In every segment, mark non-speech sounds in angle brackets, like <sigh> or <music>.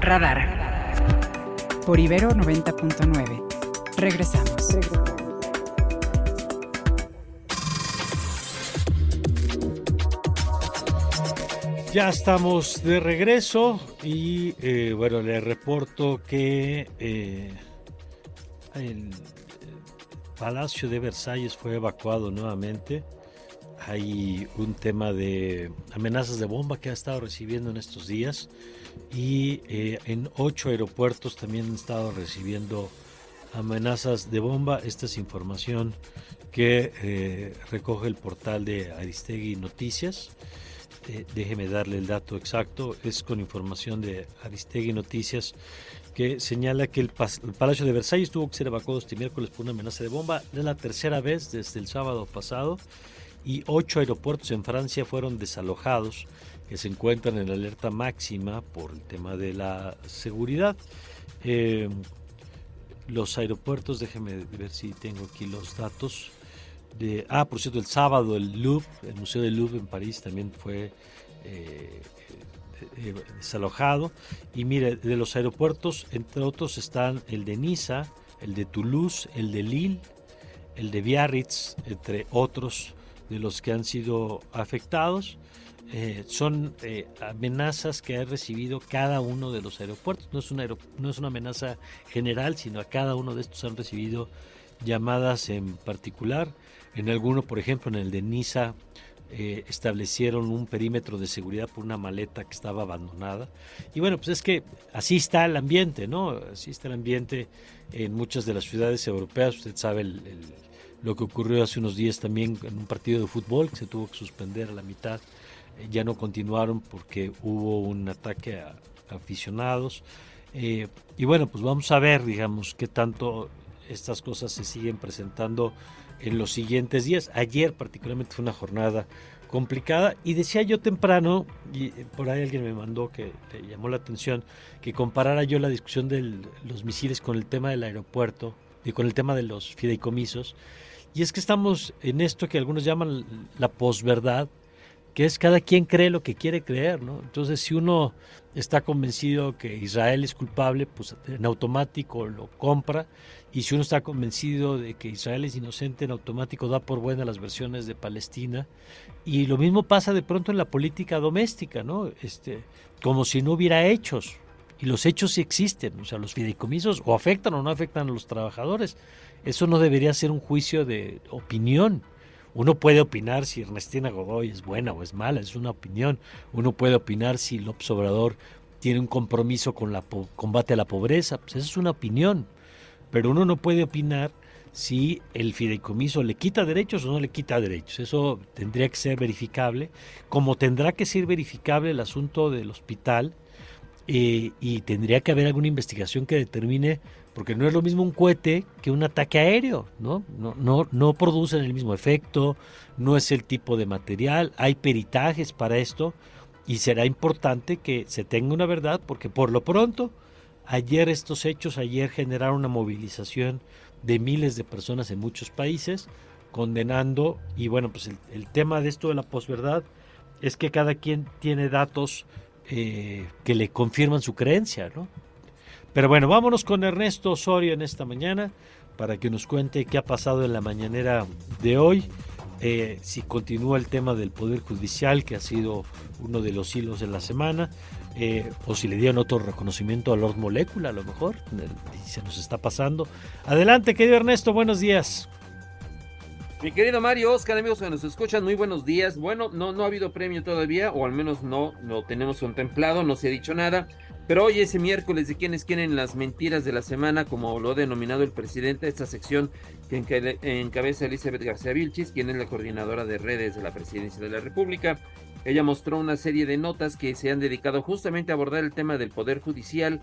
Radar. Por Ibero 90.9. Regresamos. Ya estamos de regreso y eh, bueno, le reporto que eh, el Palacio de Versalles fue evacuado nuevamente. Hay un tema de amenazas de bomba que ha estado recibiendo en estos días y eh, en ocho aeropuertos también han estado recibiendo amenazas de bomba. Esta es información que recoge el portal de Aristegui Noticias. Eh, déjeme darle el dato exacto, es con información de Aristegui Noticias que señala que el, Palacio de Versalles tuvo que ser evacuado este miércoles por una amenaza de bomba. Es la tercera vez desde el sábado pasado y ocho aeropuertos en Francia fueron desalojados que se encuentran en alerta máxima por el tema de la seguridad. Eh, los aeropuertos, déjeme ver si tengo aquí los datos ah, por cierto, el sábado el Louvre, el Museo del Louvre en París también fue eh, eh, desalojado. Y mire, de los aeropuertos, entre otros, están el de Niza, el de Toulouse, el de Lille, el de Biarritz, entre otros de los que han sido afectados. Eh, son amenazas que ha recibido cada uno de los aeropuertos. No es, una no es una amenaza general, sino a cada uno de estos han recibido llamadas en particular. En alguno, por ejemplo, en el de Niza, eh, establecieron un perímetro de seguridad por una maleta que estaba abandonada. Y bueno, pues es que así está el ambiente, ¿no? Así está el ambiente en muchas de las ciudades europeas. Usted sabe lo que ocurrió hace unos días también en un partido de fútbol que se tuvo que suspender a la mitad. Eh, ya no continuaron porque hubo un ataque a, aficionados. Eh, y bueno, pues vamos a ver, digamos, qué tanto estas cosas se siguen presentando en los siguientes días. Ayer particularmente fue una jornada complicada y decía yo temprano, y por ahí alguien me mandó que le llamó la atención, que comparara yo la discusión de los misiles con el tema del aeropuerto y con el tema de los fideicomisos. Y es que estamos en esto que algunos llaman la posverdad, que es cada quien cree lo que quiere creer, ¿no? Entonces, si uno está convencido que Israel es culpable, pues en automático lo compra, y si uno está convencido de que Israel es inocente, en automático da por buena las versiones de Palestina, y lo mismo pasa de pronto en la política doméstica, ¿no? Este, como si no hubiera hechos, y los hechos sí existen, o sea, los fideicomisos o afectan o no afectan a los trabajadores. Eso no debería ser un juicio de opinión uno puede opinar si Ernestina Godoy es buena o es mala, es una opinión. Uno puede opinar si López Obrador tiene un compromiso con la combate a la pobreza, pues eso es una opinión. Pero uno no puede opinar si el fideicomiso le quita derechos o no le quita derechos. Eso tendría que ser verificable, como tendrá que ser verificable el asunto del hospital eh, y tendría que haber alguna investigación que determine porque no es lo mismo un cohete que un ataque aéreo, ¿no? No, no, no producen el mismo efecto, no es el tipo de material, hay peritajes para esto y será importante que se tenga una verdad porque por lo pronto ayer estos hechos, ayer generaron una movilización de miles de personas en muchos países condenando y bueno, pues el, tema de esto de la posverdad es que cada quien tiene datos eh, que le confirman su creencia, ¿no? Pero bueno, vámonos con Ernesto Osorio en esta mañana para que nos cuente qué ha pasado en la mañanera de hoy. Eh, si continúa el tema del Poder Judicial, que ha sido uno de los hilos de la semana, eh, o si le dieron otro reconocimiento a Lord Molecula, a lo mejor, se nos está pasando. Adelante, querido Ernesto, buenos días. Mi querido Mario, Oscar, amigos que nos escuchan, muy buenos días. Bueno, no, no ha habido premio todavía, o al menos no lo tenemos contemplado, no se ha dicho nada. Pero hoy ese miércoles de quienes quieren las mentiras de la semana, como lo ha denominado el presidente, esta sección que encabeza Elizabeth García Vilchis, quien es la coordinadora de redes de la presidencia de la República. Ella mostró una serie de notas que se han dedicado justamente a abordar el tema del Poder Judicial.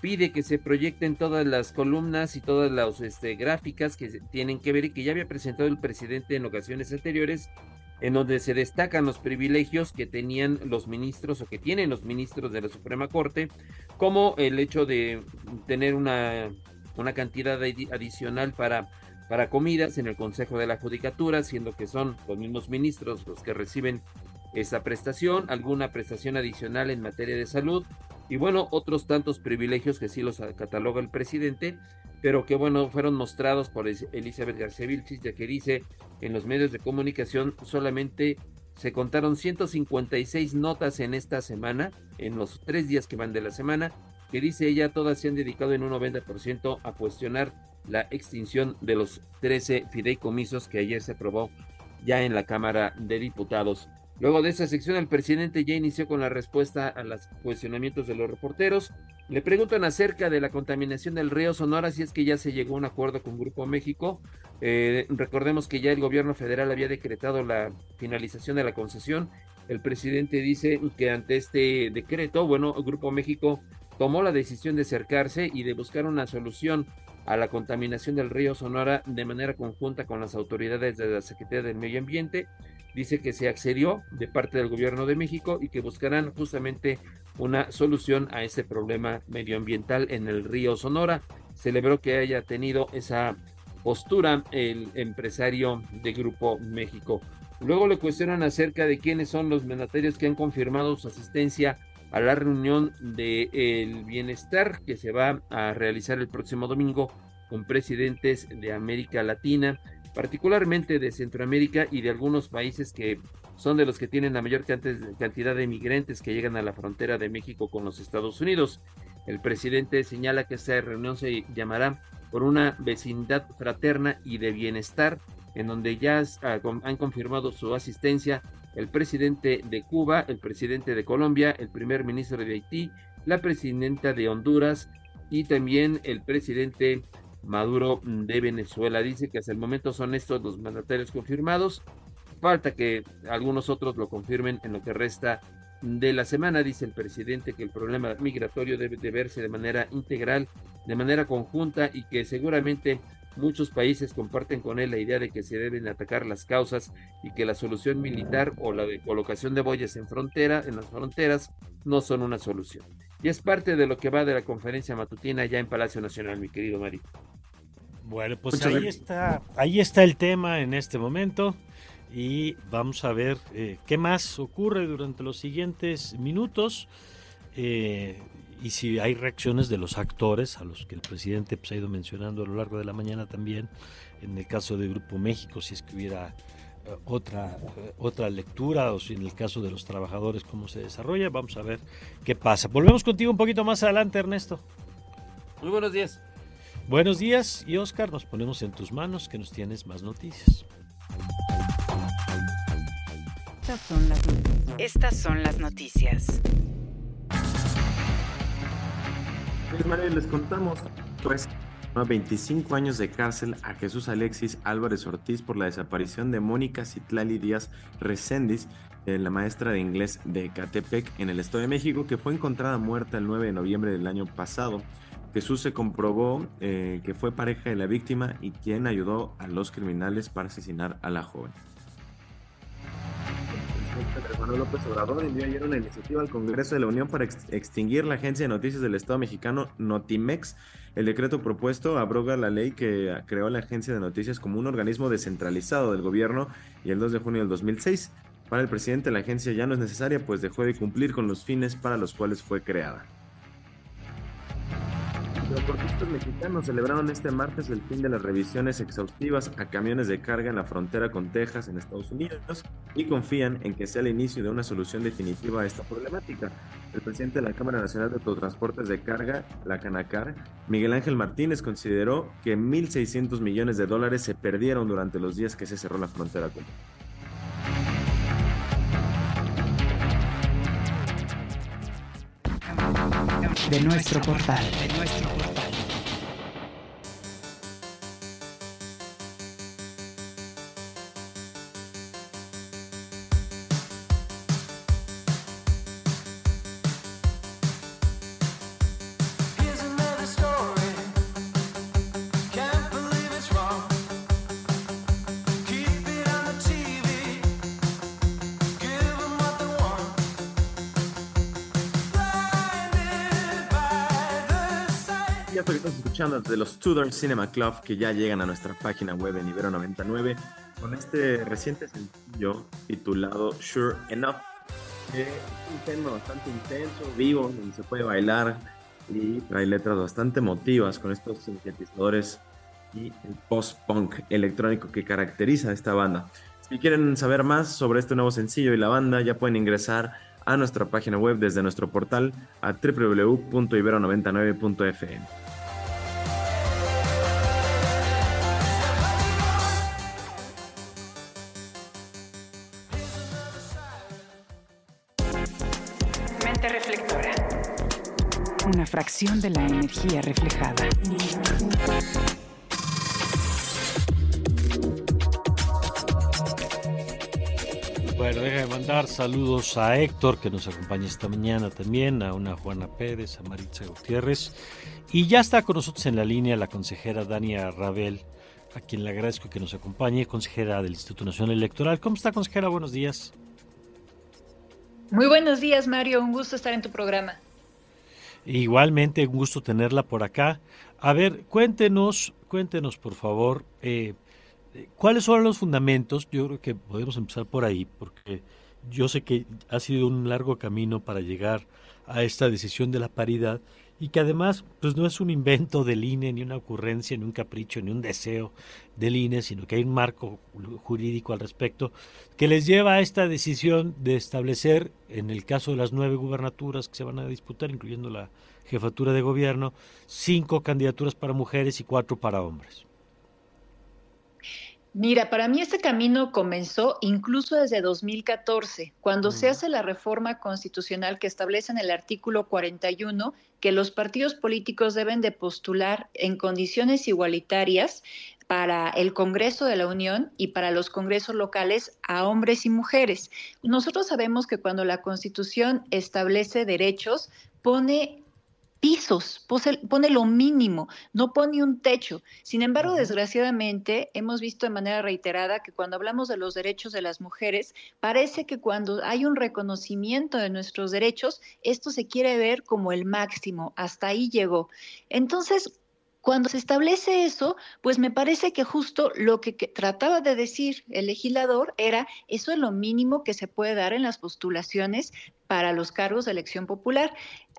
Pide que se proyecten todas las columnas y todas las este, gráficas que tienen que ver y que ya había presentado el presidente en ocasiones anteriores en donde se destacan los privilegios que tenían los ministros o que tienen los ministros de la Suprema Corte, como el hecho de tener una, una cantidad adicional para, para comidas en el Consejo de la Judicatura, siendo que son los mismos ministros los que reciben esa prestación, alguna prestación adicional en materia de salud y bueno, otros tantos privilegios que sí los cataloga el presidente, pero que bueno, fueron mostrados por Elizabeth García Vilchis, ya que dice en los medios de comunicación solamente se contaron 156 notas en esta semana, en los tres días que van de la semana, que dice ella todas se han dedicado en un 90% a cuestionar la extinción de los 13 fideicomisos que ayer se aprobó ya en la Cámara de Diputados. Luego de esa sección, el presidente ya inició con la respuesta a los cuestionamientos de los reporteros. Le preguntan acerca de la contaminación del río Sonora, si es que ya se llegó a un acuerdo con Grupo México. Eh, recordemos que ya el gobierno federal había decretado la finalización de la concesión. El presidente dice que ante este decreto, bueno, Grupo México tomó la decisión de acercarse y de buscar una solución a la contaminación del río Sonora de manera conjunta con las autoridades de la Secretaría del Medio Ambiente dice que se accedió de parte del gobierno de México y que buscarán justamente una solución a ese problema medioambiental en el río Sonora. Celebró que haya tenido esa postura el empresario de Grupo México. Luego le cuestionan acerca de quiénes son los mandatarios que han confirmado su asistencia a la reunión del el bienestar que se va a realizar el próximo domingo con presidentes de América Latina, particularmente de Centroamérica y de algunos países que son de los que tienen la mayor cantidad de migrantes que llegan a la frontera de México con los Estados Unidos. El presidente señala que esta reunión se llamará por una vecindad fraterna y de bienestar, en donde ya han confirmado su asistencia el presidente de Cuba, el presidente de Colombia, el primer ministro de Haití, la presidenta de Honduras y también el presidente Maduro de Venezuela. Dice que hasta el momento son estos los mandatarios confirmados. Falta que algunos otros lo confirmen en lo que resta de la semana. Dice el presidente que el problema migratorio debe de verse de manera integral, de manera conjunta y que seguramente muchos países comparten con él la idea de que se deben atacar las causas y que la solución militar o la de colocación de boyas en frontera, en las fronteras, no son una solución. Y es parte de lo que va de la conferencia matutina ya en Palacio Nacional, mi querido Mario. Bueno, pues ahí está, ahí está el tema en este momento y vamos a ver eh, qué más ocurre durante los siguientes minutos eh, y si hay reacciones de los actores a los que el presidente pues, ha ido mencionando a lo largo de la mañana también, en el caso de Grupo México, si es que hubiera eh, otra, otra lectura o si en el caso de los trabajadores cómo se desarrolla, vamos a ver qué pasa. Volvemos contigo un poquito más adelante, Ernesto. Muy buenos días. Buenos días y Oscar, nos ponemos en tus manos que nos tienes más noticias. Estas son las, Estas son las noticias. Pues Mario, les contamos pues 25 años de cárcel a Jesús Alexis Álvarez Ortiz por la desaparición de Mónica Citlali Díaz Recendis, eh, la maestra de inglés de Catepec en el Estado de México, que fue encontrada muerta el 9 de noviembre del año pasado. Jesús se comprobó eh, que fue pareja de la víctima y quien ayudó a los criminales para asesinar a la joven. El Manuel López Obrador envió ayer una iniciativa al Congreso de la Unión para extinguir la agencia de noticias del Estado mexicano Notimex. El decreto propuesto abroga la ley que creó la agencia de noticias como un organismo descentralizado del gobierno y el 2 de junio del 2006. Para el presidente la agencia ya no es necesaria pues dejó de cumplir con los fines para los cuales fue creada. Los transportistas mexicanos celebraron este martes el fin de las revisiones exhaustivas a camiones de carga en la frontera con Texas en Estados Unidos y confían en que sea el inicio de una solución definitiva a esta problemática. El presidente de la Cámara Nacional de Autotransportes de Carga, la Canacar, Miguel Ángel Martínez, consideró que 1.600 millones de dólares se perdieron durante los días que se cerró la frontera con de nuestro portal. De los Tudor Cinema Club que ya llegan a nuestra página web en Ibero 99 con este reciente sencillo titulado Sure Enough. es un tema bastante intenso, vivo, donde se puede bailar y hay letras bastante emotivas con estos sintetizadores y el post-punk electrónico que caracteriza a esta banda. Si quieren saber más sobre este nuevo sencillo y la banda, ya pueden ingresar a nuestra página web desde nuestro portal a www.ibero99.fm. De la energía reflejada. Bueno, déjame mandar saludos a Héctor, que nos acompaña esta mañana también, a una Juana Pérez, a Maritza Gutiérrez. Y ya está con nosotros en la línea la consejera Dania Rabel, a quien le agradezco que nos acompañe, consejera del Instituto Nacional Electoral. ¿Cómo está, consejera? Buenos días. Muy buenos días, Mario. Un gusto estar en tu programa. Igualmente, un gusto tenerla por acá. A ver, cuéntenos, cuéntenos, por favor, eh, ¿Cuáles son los fundamentos? Yo creo que podemos empezar por ahí, porque yo sé que ha sido un largo camino para llegar a esta decisión de la paridad y que además pues no es un invento del INE, ni una ocurrencia, ni un capricho, ni un deseo del INE, sino que hay un marco jurídico al respecto que les lleva a esta decisión de establecer, en el caso de las nueve gubernaturas que se van a disputar, incluyendo la jefatura de gobierno, cinco candidaturas para mujeres y cuatro para hombres. Mira, para mí este camino comenzó incluso desde 2014, cuando se hace la reforma constitucional que establece en el artículo 41 que los partidos políticos deben de postular en condiciones igualitarias para el Congreso de la Unión y para los congresos locales a hombres y mujeres. Nosotros sabemos que cuando la Constitución establece derechos, pone pisos, pone lo mínimo, no pone un techo. Sin embargo, desgraciadamente, hemos visto de manera reiterada que cuando hablamos de los derechos de las mujeres, parece que cuando hay un reconocimiento de nuestros derechos, esto se quiere ver como el máximo, hasta ahí llegó. Entonces, cuando se establece eso, pues me parece que justo lo que, trataba de decir el legislador era, eso es lo mínimo que se puede dar en las postulaciones para los cargos de elección popular.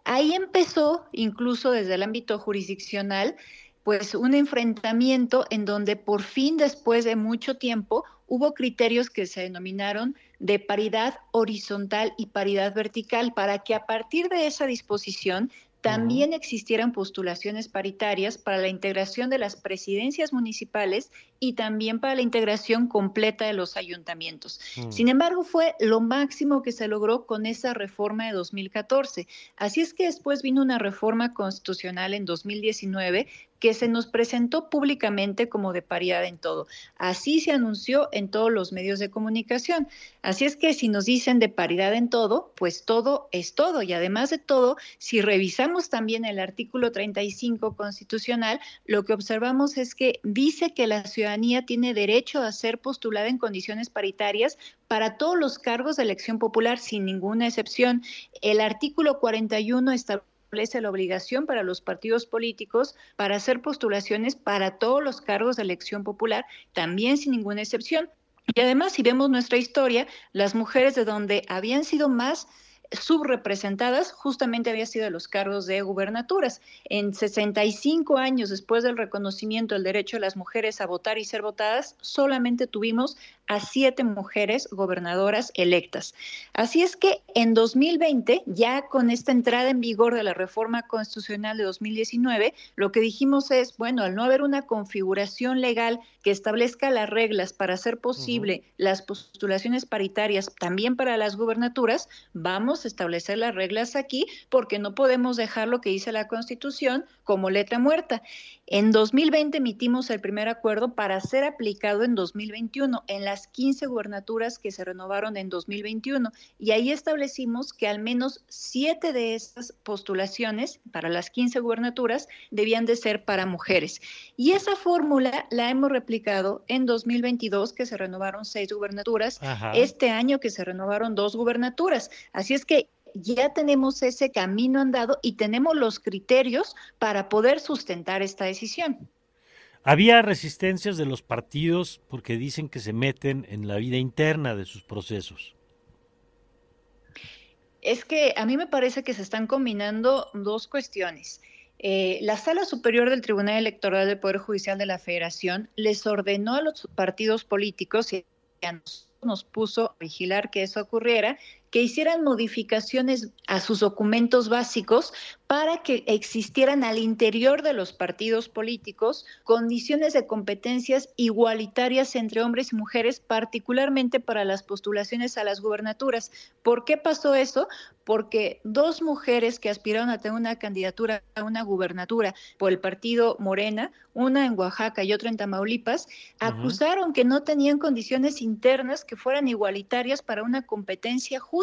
Ahí empezó, incluso desde el ámbito jurisdiccional, pues un enfrentamiento en donde por fin, después de mucho tiempo, hubo criterios que se denominaron de paridad horizontal y paridad vertical para que a partir de esa disposición también existieran postulaciones paritarias para la integración de las presidencias municipales y también para la integración completa de los ayuntamientos. Mm. Sin embargo, fue lo máximo que se logró con esa reforma de 2014. Así es que después vino una reforma constitucional en 2019 que se nos presentó públicamente como de paridad en todo. Así se anunció en todos los medios de comunicación. Así es que si nos dicen de paridad en todo, pues todo es todo. Y además de todo, si revisamos también el artículo 35 constitucional, lo que observamos es que dice que la ciudadanía tiene derecho a ser postulada en condiciones paritarias para todos los cargos de elección popular sin ninguna excepción. El artículo 41 establece establece la obligación para los partidos políticos para hacer postulaciones para todos los cargos de elección popular, también sin ninguna excepción. Y además, si vemos nuestra historia, las mujeres de donde habían sido más subrepresentadas justamente había sido los cargos de gubernaturas. En 65 años después del reconocimiento del derecho de las mujeres a votar y ser votadas, solamente tuvimos a siete mujeres gobernadoras electas. Así es que en 2020, ya con esta entrada en vigor de la reforma constitucional de 2019, lo que dijimos es, bueno, al no haber una configuración legal que establezca las reglas para hacer posible las postulaciones paritarias también para las gubernaturas, vamos a establecer las reglas aquí porque no podemos dejar lo que dice la Constitución como letra muerta. En 2020 emitimos el primer acuerdo para ser aplicado en 2021 en las 15 gubernaturas que se renovaron en 2021 y ahí establecimos que al menos siete de esas postulaciones para las 15 gubernaturas debían de ser para mujeres. Y esa fórmula la hemos replicado en 2022 que se renovaron seis gubernaturas, este año que se renovaron dos gubernaturas. Así es que ya tenemos ese camino andado y tenemos los criterios para poder sustentar esta decisión. Había resistencias de los partidos porque dicen que se meten en la vida interna de sus procesos. Es que a mí me parece que se están combinando dos cuestiones. Eh, la Sala Superior del Tribunal Electoral del Poder Judicial de la Federación les ordenó a los partidos políticos y a nosotros nos puso a vigilar que eso ocurriera, que hicieran modificaciones a sus documentos básicos para que existieran al interior de los partidos políticos condiciones de competencias igualitarias entre hombres y mujeres, particularmente para las postulaciones a las gubernaturas. ¿Por qué pasó eso? Porque dos mujeres que aspiraron a tener una candidatura a una gubernatura por el partido Morena, una en Oaxaca y otra en Tamaulipas, acusaron que no tenían condiciones internas que fueran igualitarias para una competencia justa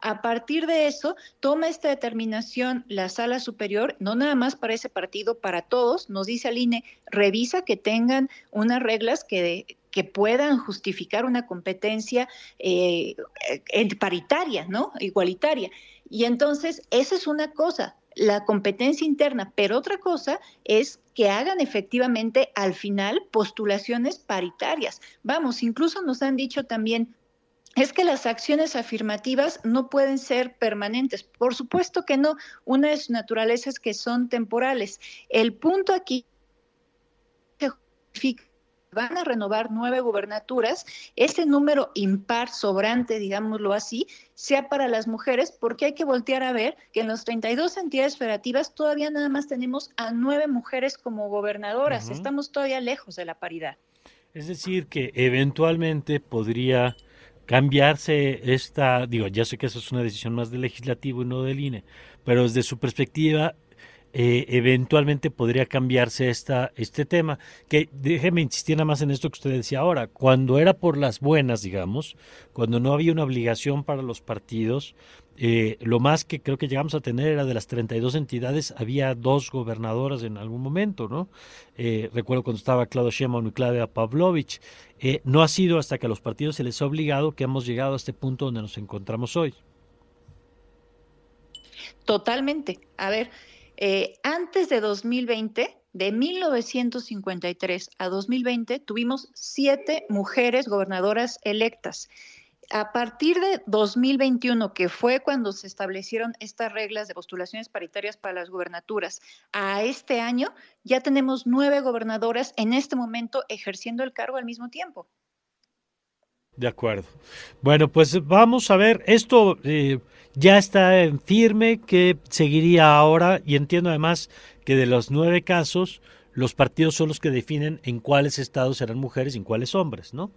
a partir de eso, toma esta determinación la sala superior, no nada más para ese partido, para todos, nos dice al INE, revisa que tengan unas reglas que, que puedan justificar una competencia eh, paritaria, ¿no? Igualitaria. Y entonces, esa es una cosa, la competencia interna, pero otra cosa es que hagan efectivamente al final postulaciones paritarias. Vamos, incluso nos han dicho también es que las acciones afirmativas no pueden ser permanentes. Por supuesto que no. Una de sus naturalezas que son temporales. El punto aquí van a renovar nueve gubernaturas, ese número impar sobrante, digámoslo así, sea para las mujeres, porque hay que voltear a ver que en las 32 entidades federativas todavía nada más tenemos a nueve mujeres como gobernadoras. Estamos todavía lejos de la paridad. Es decir, que eventualmente podría cambiarse esta, digo, ya sé que eso es una decisión más del legislativo y no del INE, pero desde su perspectiva, eh, eventualmente podría cambiarse esta, este tema. Que déjeme insistir nada más en esto que usted decía ahora. Cuando era por las buenas, digamos, cuando no había una obligación para los partidos, eh, lo más que creo que llegamos a tener era de las 32 entidades, había dos gobernadoras en algún momento, ¿no? Eh, recuerdo cuando estaba Claudio Sheinbaum y Claudia Pavlovich. Eh, no ha sido hasta que a los partidos se les ha obligado que hemos llegado a este punto donde nos encontramos hoy. Totalmente. A ver, antes de 2020, de 1953 a 2020, tuvimos siete mujeres gobernadoras electas a partir de 2021, que fue cuando se establecieron estas reglas de postulaciones paritarias para las gubernaturas, a este año ya tenemos nueve gobernadoras en este momento ejerciendo el cargo al mismo tiempo. De acuerdo. Bueno, pues vamos a ver, esto eh, ya está en firme, que seguiría ahora, y entiendo además que de los nueve casos, los partidos son los que definen en cuáles estados serán mujeres y en cuáles hombres, ¿no?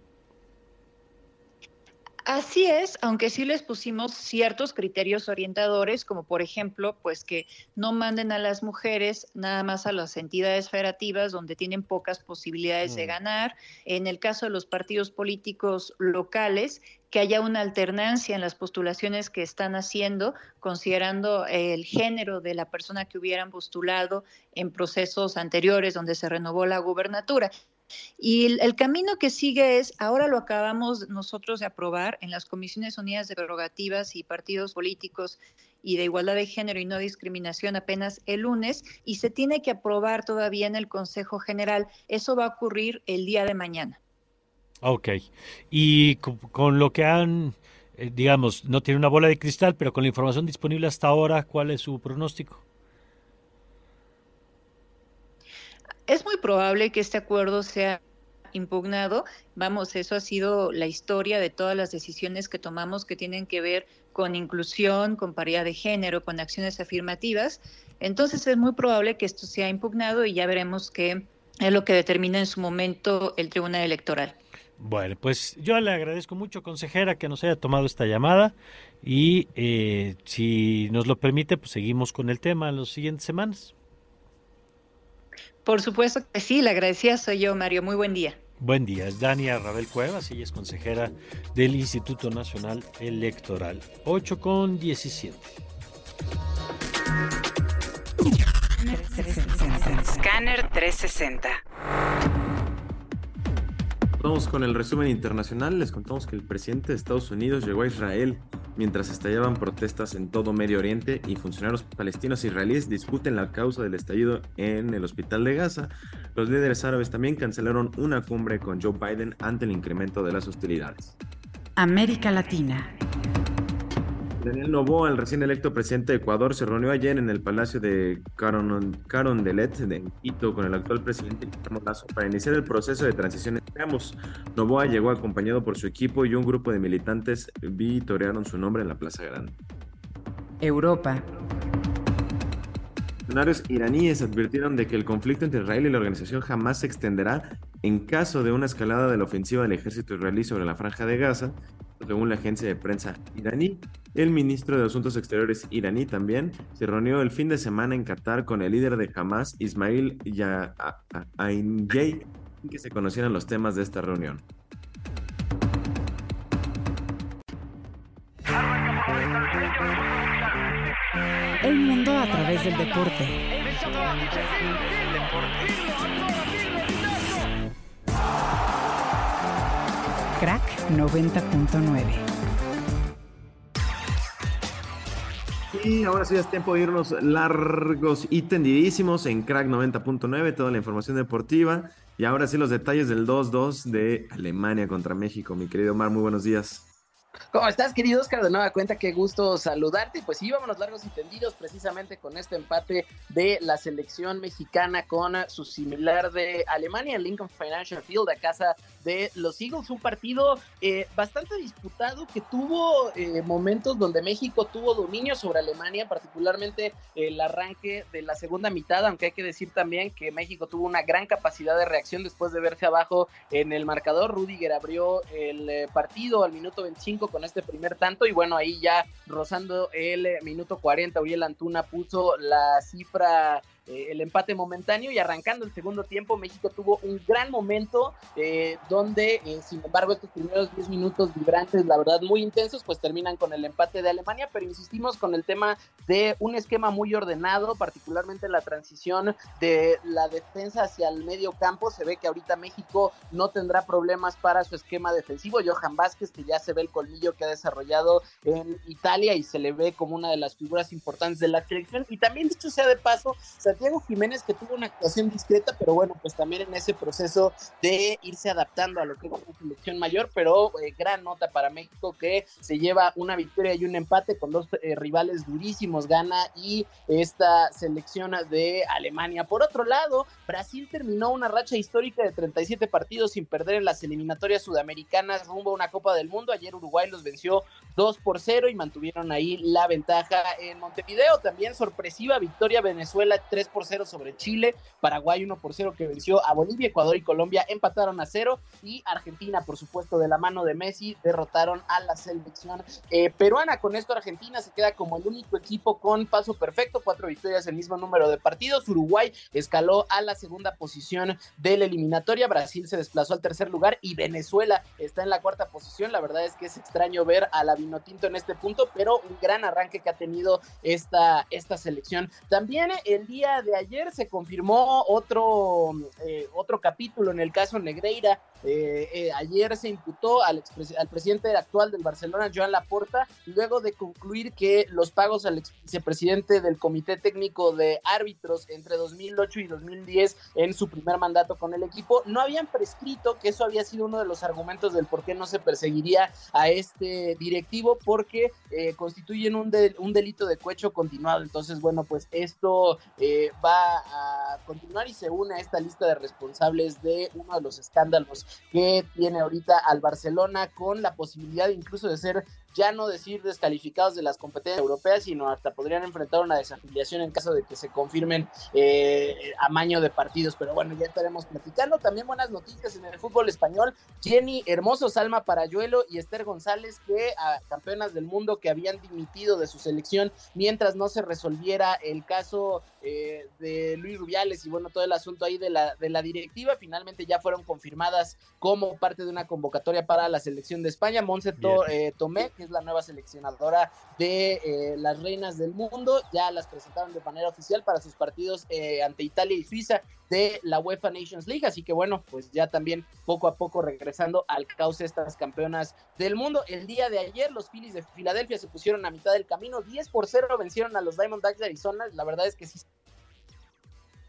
Así es, aunque sí les pusimos ciertos criterios orientadores, como por ejemplo, pues que no manden a las mujeres nada más a las entidades federativas donde tienen pocas posibilidades de mm. ganar. En el caso de los partidos políticos locales, que haya una alternancia en las postulaciones que están haciendo, considerando el género de la persona que hubieran postulado en procesos anteriores donde se renovó la gubernatura. Y el, camino que sigue es, ahora lo acabamos nosotros de aprobar en las Comisiones Unidas de Prerrogativas y Partidos Políticos y de Igualdad de Género y No Discriminación apenas el lunes y se tiene que aprobar todavía en el Consejo General. Eso va a ocurrir el día de mañana. Ok. Y con, lo que han, eh, digamos, no tiene una bola de cristal, pero con la información disponible hasta ahora, ¿cuál es su pronóstico? Es muy probable que este acuerdo sea impugnado. Vamos, eso ha sido la historia de todas las decisiones que tomamos que tienen que ver con inclusión, con paridad de género, con acciones afirmativas. Entonces es muy probable que esto sea impugnado y ya veremos qué es lo que determina en su momento el Tribunal Electoral. Bueno, pues yo le agradezco mucho, consejera, que nos haya tomado esta llamada y eh, si nos lo permite, pues seguimos con el tema en las siguientes semanas. Por supuesto que sí, la agradecida soy yo, Mario. Muy buen día. Buen día, es Dania Rabel Cuevas, ella es consejera del Instituto Nacional Electoral. 8 con 17. Scanner 360. Vamos con el resumen internacional. Les contamos que el presidente de Estados Unidos llegó a Israel mientras estallaban protestas en todo Medio Oriente y funcionarios palestinos e israelíes discuten la causa del estallido en el hospital de Gaza. Los líderes árabes también cancelaron una cumbre con Joe Biden ante el incremento de las hostilidades. América Latina. Daniel Novoa, el recién electo presidente de Ecuador, se reunió ayer en el Palacio de Carondelet de Quito con el actual presidente Guillermo Lazo para iniciar el proceso de transición entre ambos. Novoa llegó acompañado por su equipo y un grupo de militantes vitorearon su nombre en la Plaza Grande. Europa. Funcionarios iraníes advirtieron de que el conflicto entre Israel y la organización jamás se extenderá en caso de una escalada de la ofensiva del ejército israelí sobre la franja de Gaza, según la agencia de prensa iraní. El ministro de Asuntos Exteriores iraní también se reunió el fin de semana en Qatar con el líder de Hamas, Ismail Ainjay, que se conocieran los temas de esta reunión. El mundo a través del deporte. 90.9. Y ahora sí es tiempo de irnos largos y tendidísimos en Crack 90.9, toda la información deportiva. Y ahora sí los detalles del 2-2 de Alemania contra México. Mi querido Omar, muy buenos días. ¿Cómo estás, querido Oscar? De nueva cuenta, qué gusto saludarte. Pues sí, vámonos largos y tendidos precisamente con este empate de la selección mexicana con su similar de Alemania, Lincoln Financial Field, a casa de los Eagles. Un partido eh, bastante disputado que tuvo eh, momentos donde México tuvo dominio sobre Alemania, particularmente el arranque de la segunda mitad, aunque hay que decir también que México tuvo una gran capacidad de reacción después de verse abajo en el marcador. Rudiger abrió el eh, partido al minuto 25 con este primer tanto y bueno, ahí ya rozando el minuto 40, Uriel Antuna puso la cifra eh, el empate momentáneo y arrancando el segundo tiempo México tuvo un gran momento eh, donde eh, sin embargo estos primeros 10 minutos vibrantes la verdad muy intensos pues terminan con el empate de Alemania pero insistimos con el tema de un esquema muy ordenado particularmente la transición de la defensa hacia el medio campo. Se ve que ahorita México no tendrá problemas para su esquema defensivo. Johan Vázquez que ya se ve el colmillo que ha desarrollado en Italia y se le ve como una de las figuras importantes de la selección. Y también dicho sea de paso Santiago Jiménez que tuvo una actuación discreta, pero bueno, pues también en ese proceso de irse adaptando a lo que es una selección mayor, pero eh, gran nota para México que se lleva una victoria y un empate con dos eh, rivales durísimos, Gana y esta selección de Alemania. Por otro lado, Brasil terminó una racha histórica de 37 partidos sin perder en las eliminatorias sudamericanas rumbo a una Copa del Mundo. Ayer Uruguay los venció 2 por 0 y mantuvieron ahí la ventaja en Montevideo. También sorpresiva victoria Venezuela 3 por 0 sobre Chile, Paraguay 1 por 0 que venció a Bolivia, Ecuador y Colombia empataron a 0 y Argentina, por supuesto, de la mano de Messi, derrotaron a la selección eh, peruana. Con esto Argentina se queda como el único equipo con paso perfecto, cuatro victorias, el mismo número de partidos. Uruguay escaló a la segunda posición de la eliminatoria, Brasil se desplazó al tercer lugar y Venezuela está en la cuarta posición. La verdad es que es extraño ver a la Vinotinto en este punto, pero un gran arranque que ha tenido esta, esta selección. También el día de ayer se confirmó otro, eh, otro capítulo en el caso Negreira. Eh, eh, ayer se imputó al, al presidente actual del Barcelona, Joan Laporta, luego de concluir que los pagos al ex vicepresidente del Comité Técnico de Árbitros entre 2008 y 2010 en su primer mandato con el equipo no habían prescrito, que eso había sido uno de los argumentos del por qué no se perseguiría a este directivo, porque constituyen un, un delito de cohecho continuado. Entonces, bueno, pues esto va a continuar y se une a esta lista de responsables de uno de los escándalos que tiene ahorita al Barcelona con la posibilidad incluso de ser ya no decir descalificados de las competencias europeas, sino hasta podrían enfrentar una desafiliación en caso de que se confirmen eh, amaño de partidos. Pero bueno, ya estaremos platicando. También buenas noticias en el fútbol español. Jenny Hermoso, Salma Parayuelo y Esther González, que a campeonas del mundo que habían dimitido de su selección mientras no se resolviera el caso eh, de Luis Rubiales y bueno, todo el asunto ahí de la, de la directiva, finalmente ya fueron confirmadas como parte de una convocatoria para la selección de España. Monse eh, Tomé, que la nueva seleccionadora de eh, las reinas del mundo. Ya las presentaron de manera oficial para sus partidos eh, ante Italia y Suiza de la UEFA Nations League. Así que bueno, pues ya también poco a poco regresando al cauce estas campeonas del mundo. El día de ayer los Phillies de Filadelfia se pusieron a mitad del camino. 10 por 0 vencieron a los Diamondbacks de Arizona. La verdad es que sí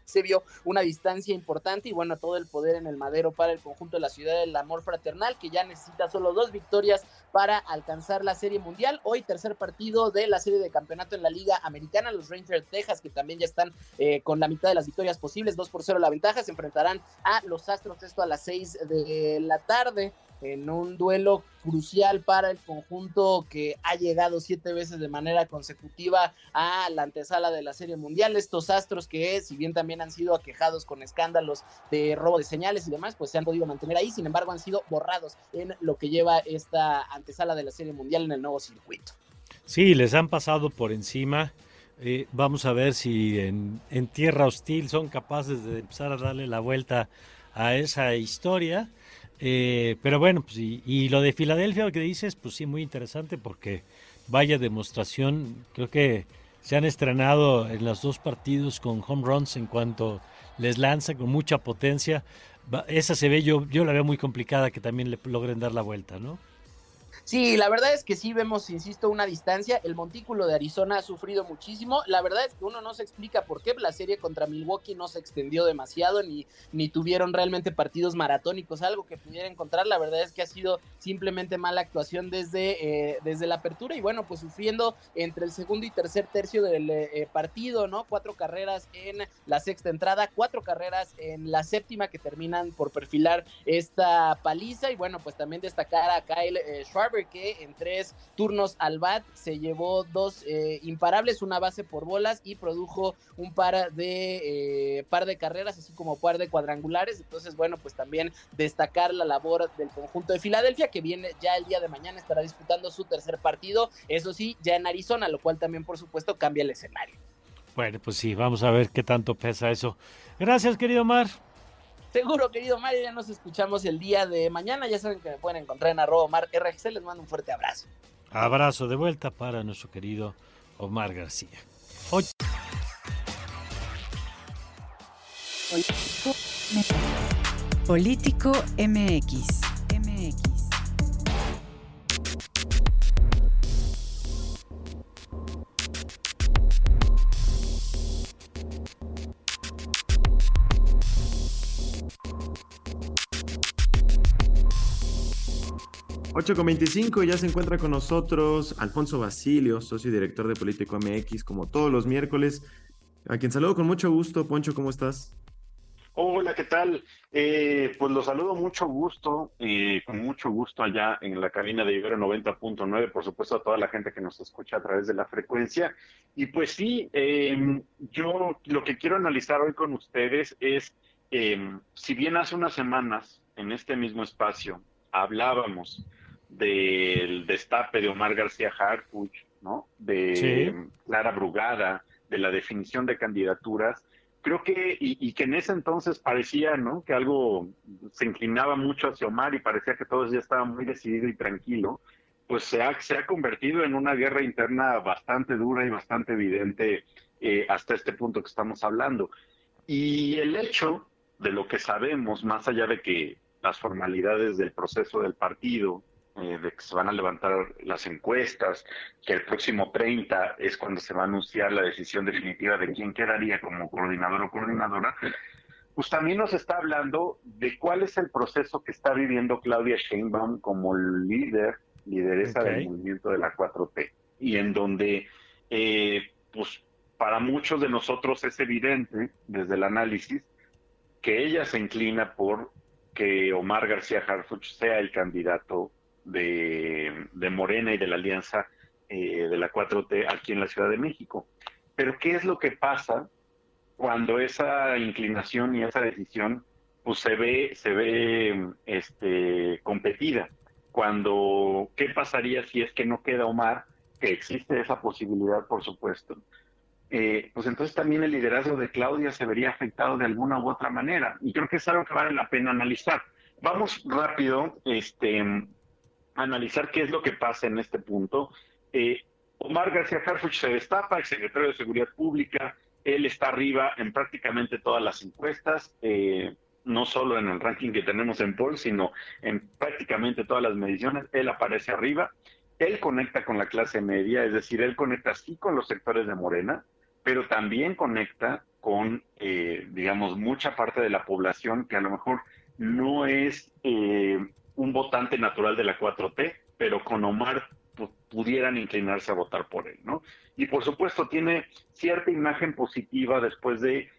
se vio una distancia importante y bueno, todo el poder en el madero para el conjunto de la ciudad del amor fraternal, que ya necesita solo dos victorias para alcanzar la Serie Mundial. Hoy tercer partido de la serie de campeonato en la Liga Americana, los Rangers Texas, que también ya están eh, con la mitad de las victorias posibles, 2 por 0 la ventaja, se enfrentarán a los Astros, esto a las 6 de la tarde en un duelo crucial para el conjunto que ha llegado siete veces de manera consecutiva a la antesala de la Serie Mundial. Estos astros que, si bien también han sido aquejados con escándalos de robo de señales y demás, pues se han podido mantener ahí, sin embargo han sido borrados en lo que lleva esta antesala de la Serie Mundial en el nuevo circuito. Sí, les han pasado por encima. Eh, vamos a ver si en, en tierra hostil son capaces de empezar a darle la vuelta a esa historia eh, pero bueno, pues y, lo de Filadelfia, lo que dices, pues sí, muy interesante porque vaya demostración. Creo que se han estrenado en los dos partidos con home runs en cuanto les lanza con mucha potencia. Esa se ve, yo, yo la veo muy complicada que también le logren dar la vuelta, ¿no? Sí, la verdad es que sí vemos, insisto, una distancia. El montículo de Arizona ha sufrido muchísimo. La verdad es que uno no se explica por qué la serie contra Milwaukee no se extendió demasiado ni, ni tuvieron realmente partidos maratónicos, algo que pudiera encontrar. La verdad es que ha sido simplemente mala actuación desde, eh, desde la apertura y bueno, pues sufriendo entre el segundo y tercer tercio del eh, partido, ¿no? Cuatro carreras en la sexta entrada, cuatro carreras en la séptima que terminan por perfilar esta paliza y bueno, pues también destacar a Kyle eh, que en tres turnos al bat se llevó dos eh, imparables, una base por bolas y produjo un par de, eh, par de carreras, así como par de cuadrangulares. Entonces, bueno, pues también destacar la labor del conjunto de Filadelfia, que viene ya el día de mañana, estará disputando su tercer partido, eso sí, ya en Arizona, lo cual también, por supuesto, cambia el escenario. Bueno, pues sí, vamos a ver qué tanto pesa eso. Gracias, querido Mar. Seguro, querido Mario, ya nos escuchamos el día de mañana. Ya saben que me pueden encontrar en arroba Omar RGC. Les mando un fuerte abrazo. Abrazo de vuelta para nuestro querido Omar García. Político MX. MX. 8 con 25 ya se encuentra con nosotros Alfonso Basilio, socio y director de Político MX, como todos los miércoles, a quien saludo con mucho gusto. Poncho, ¿cómo estás? Hola, ¿qué tal? Eh, pues los saludo mucho gusto, y con mucho gusto allá en la cabina de Ibero 90.9, por supuesto a toda la gente que nos escucha a través de la frecuencia. Y pues sí, em, yo lo que quiero analizar hoy con ustedes es, em, si bien hace unas semanas en este mismo espacio hablábamos del destape de Omar García Harfuch, ¿no? De Clara Brugada, de la definición de candidaturas. Creo que, y, que en ese entonces parecía, ¿no? Que algo se inclinaba mucho hacia Omar y parecía que todo ya estaba muy decidido y tranquilo, pues se ha, se ha convertido en una guerra interna bastante dura y bastante evidente eh, hasta este punto que estamos hablando. Y el hecho de lo que sabemos, más allá de que las formalidades del proceso del partido, eh, de que se van a levantar las encuestas, que el próximo 30 es cuando se va a anunciar la decisión definitiva de quién quedaría como coordinador o coordinadora, pues también nos está hablando de cuál es el proceso que está viviendo Claudia Sheinbaum como líder, lideresa del movimiento de la 4T, y en donde, eh, pues para muchos de nosotros es evidente desde el análisis que ella se inclina por que Omar García Harfuch sea el candidato de, Morena y de la Alianza eh, de la 4T aquí en la Ciudad de México. Pero ¿qué es lo que pasa cuando esa inclinación y esa decisión pues se ve, se ve este, competida? Cuando, ¿qué pasaría si es que no queda Omar? Que existe esa posibilidad, por supuesto. Eh, pues entonces también el liderazgo de Claudia se vería afectado de alguna u otra manera. Y creo que es algo que vale la pena analizar. Vamos rápido, este, analizar qué es lo que pasa en este punto. Eh, Omar García Harfuch se destapa, el secretario de Seguridad Pública, él está arriba en prácticamente todas las encuestas, eh, no solo en el ranking que tenemos en Paul, sino en prácticamente todas las mediciones, él aparece arriba, él conecta con la clase media, es decir, él conecta sí con los sectores de Morena, pero también conecta con, eh, digamos, mucha parte de la población que a lo mejor no es eh, un votante natural de la 4T, pero con Omar pues, pudieran inclinarse a votar por él, ¿no? Y por supuesto tiene cierta imagen positiva después de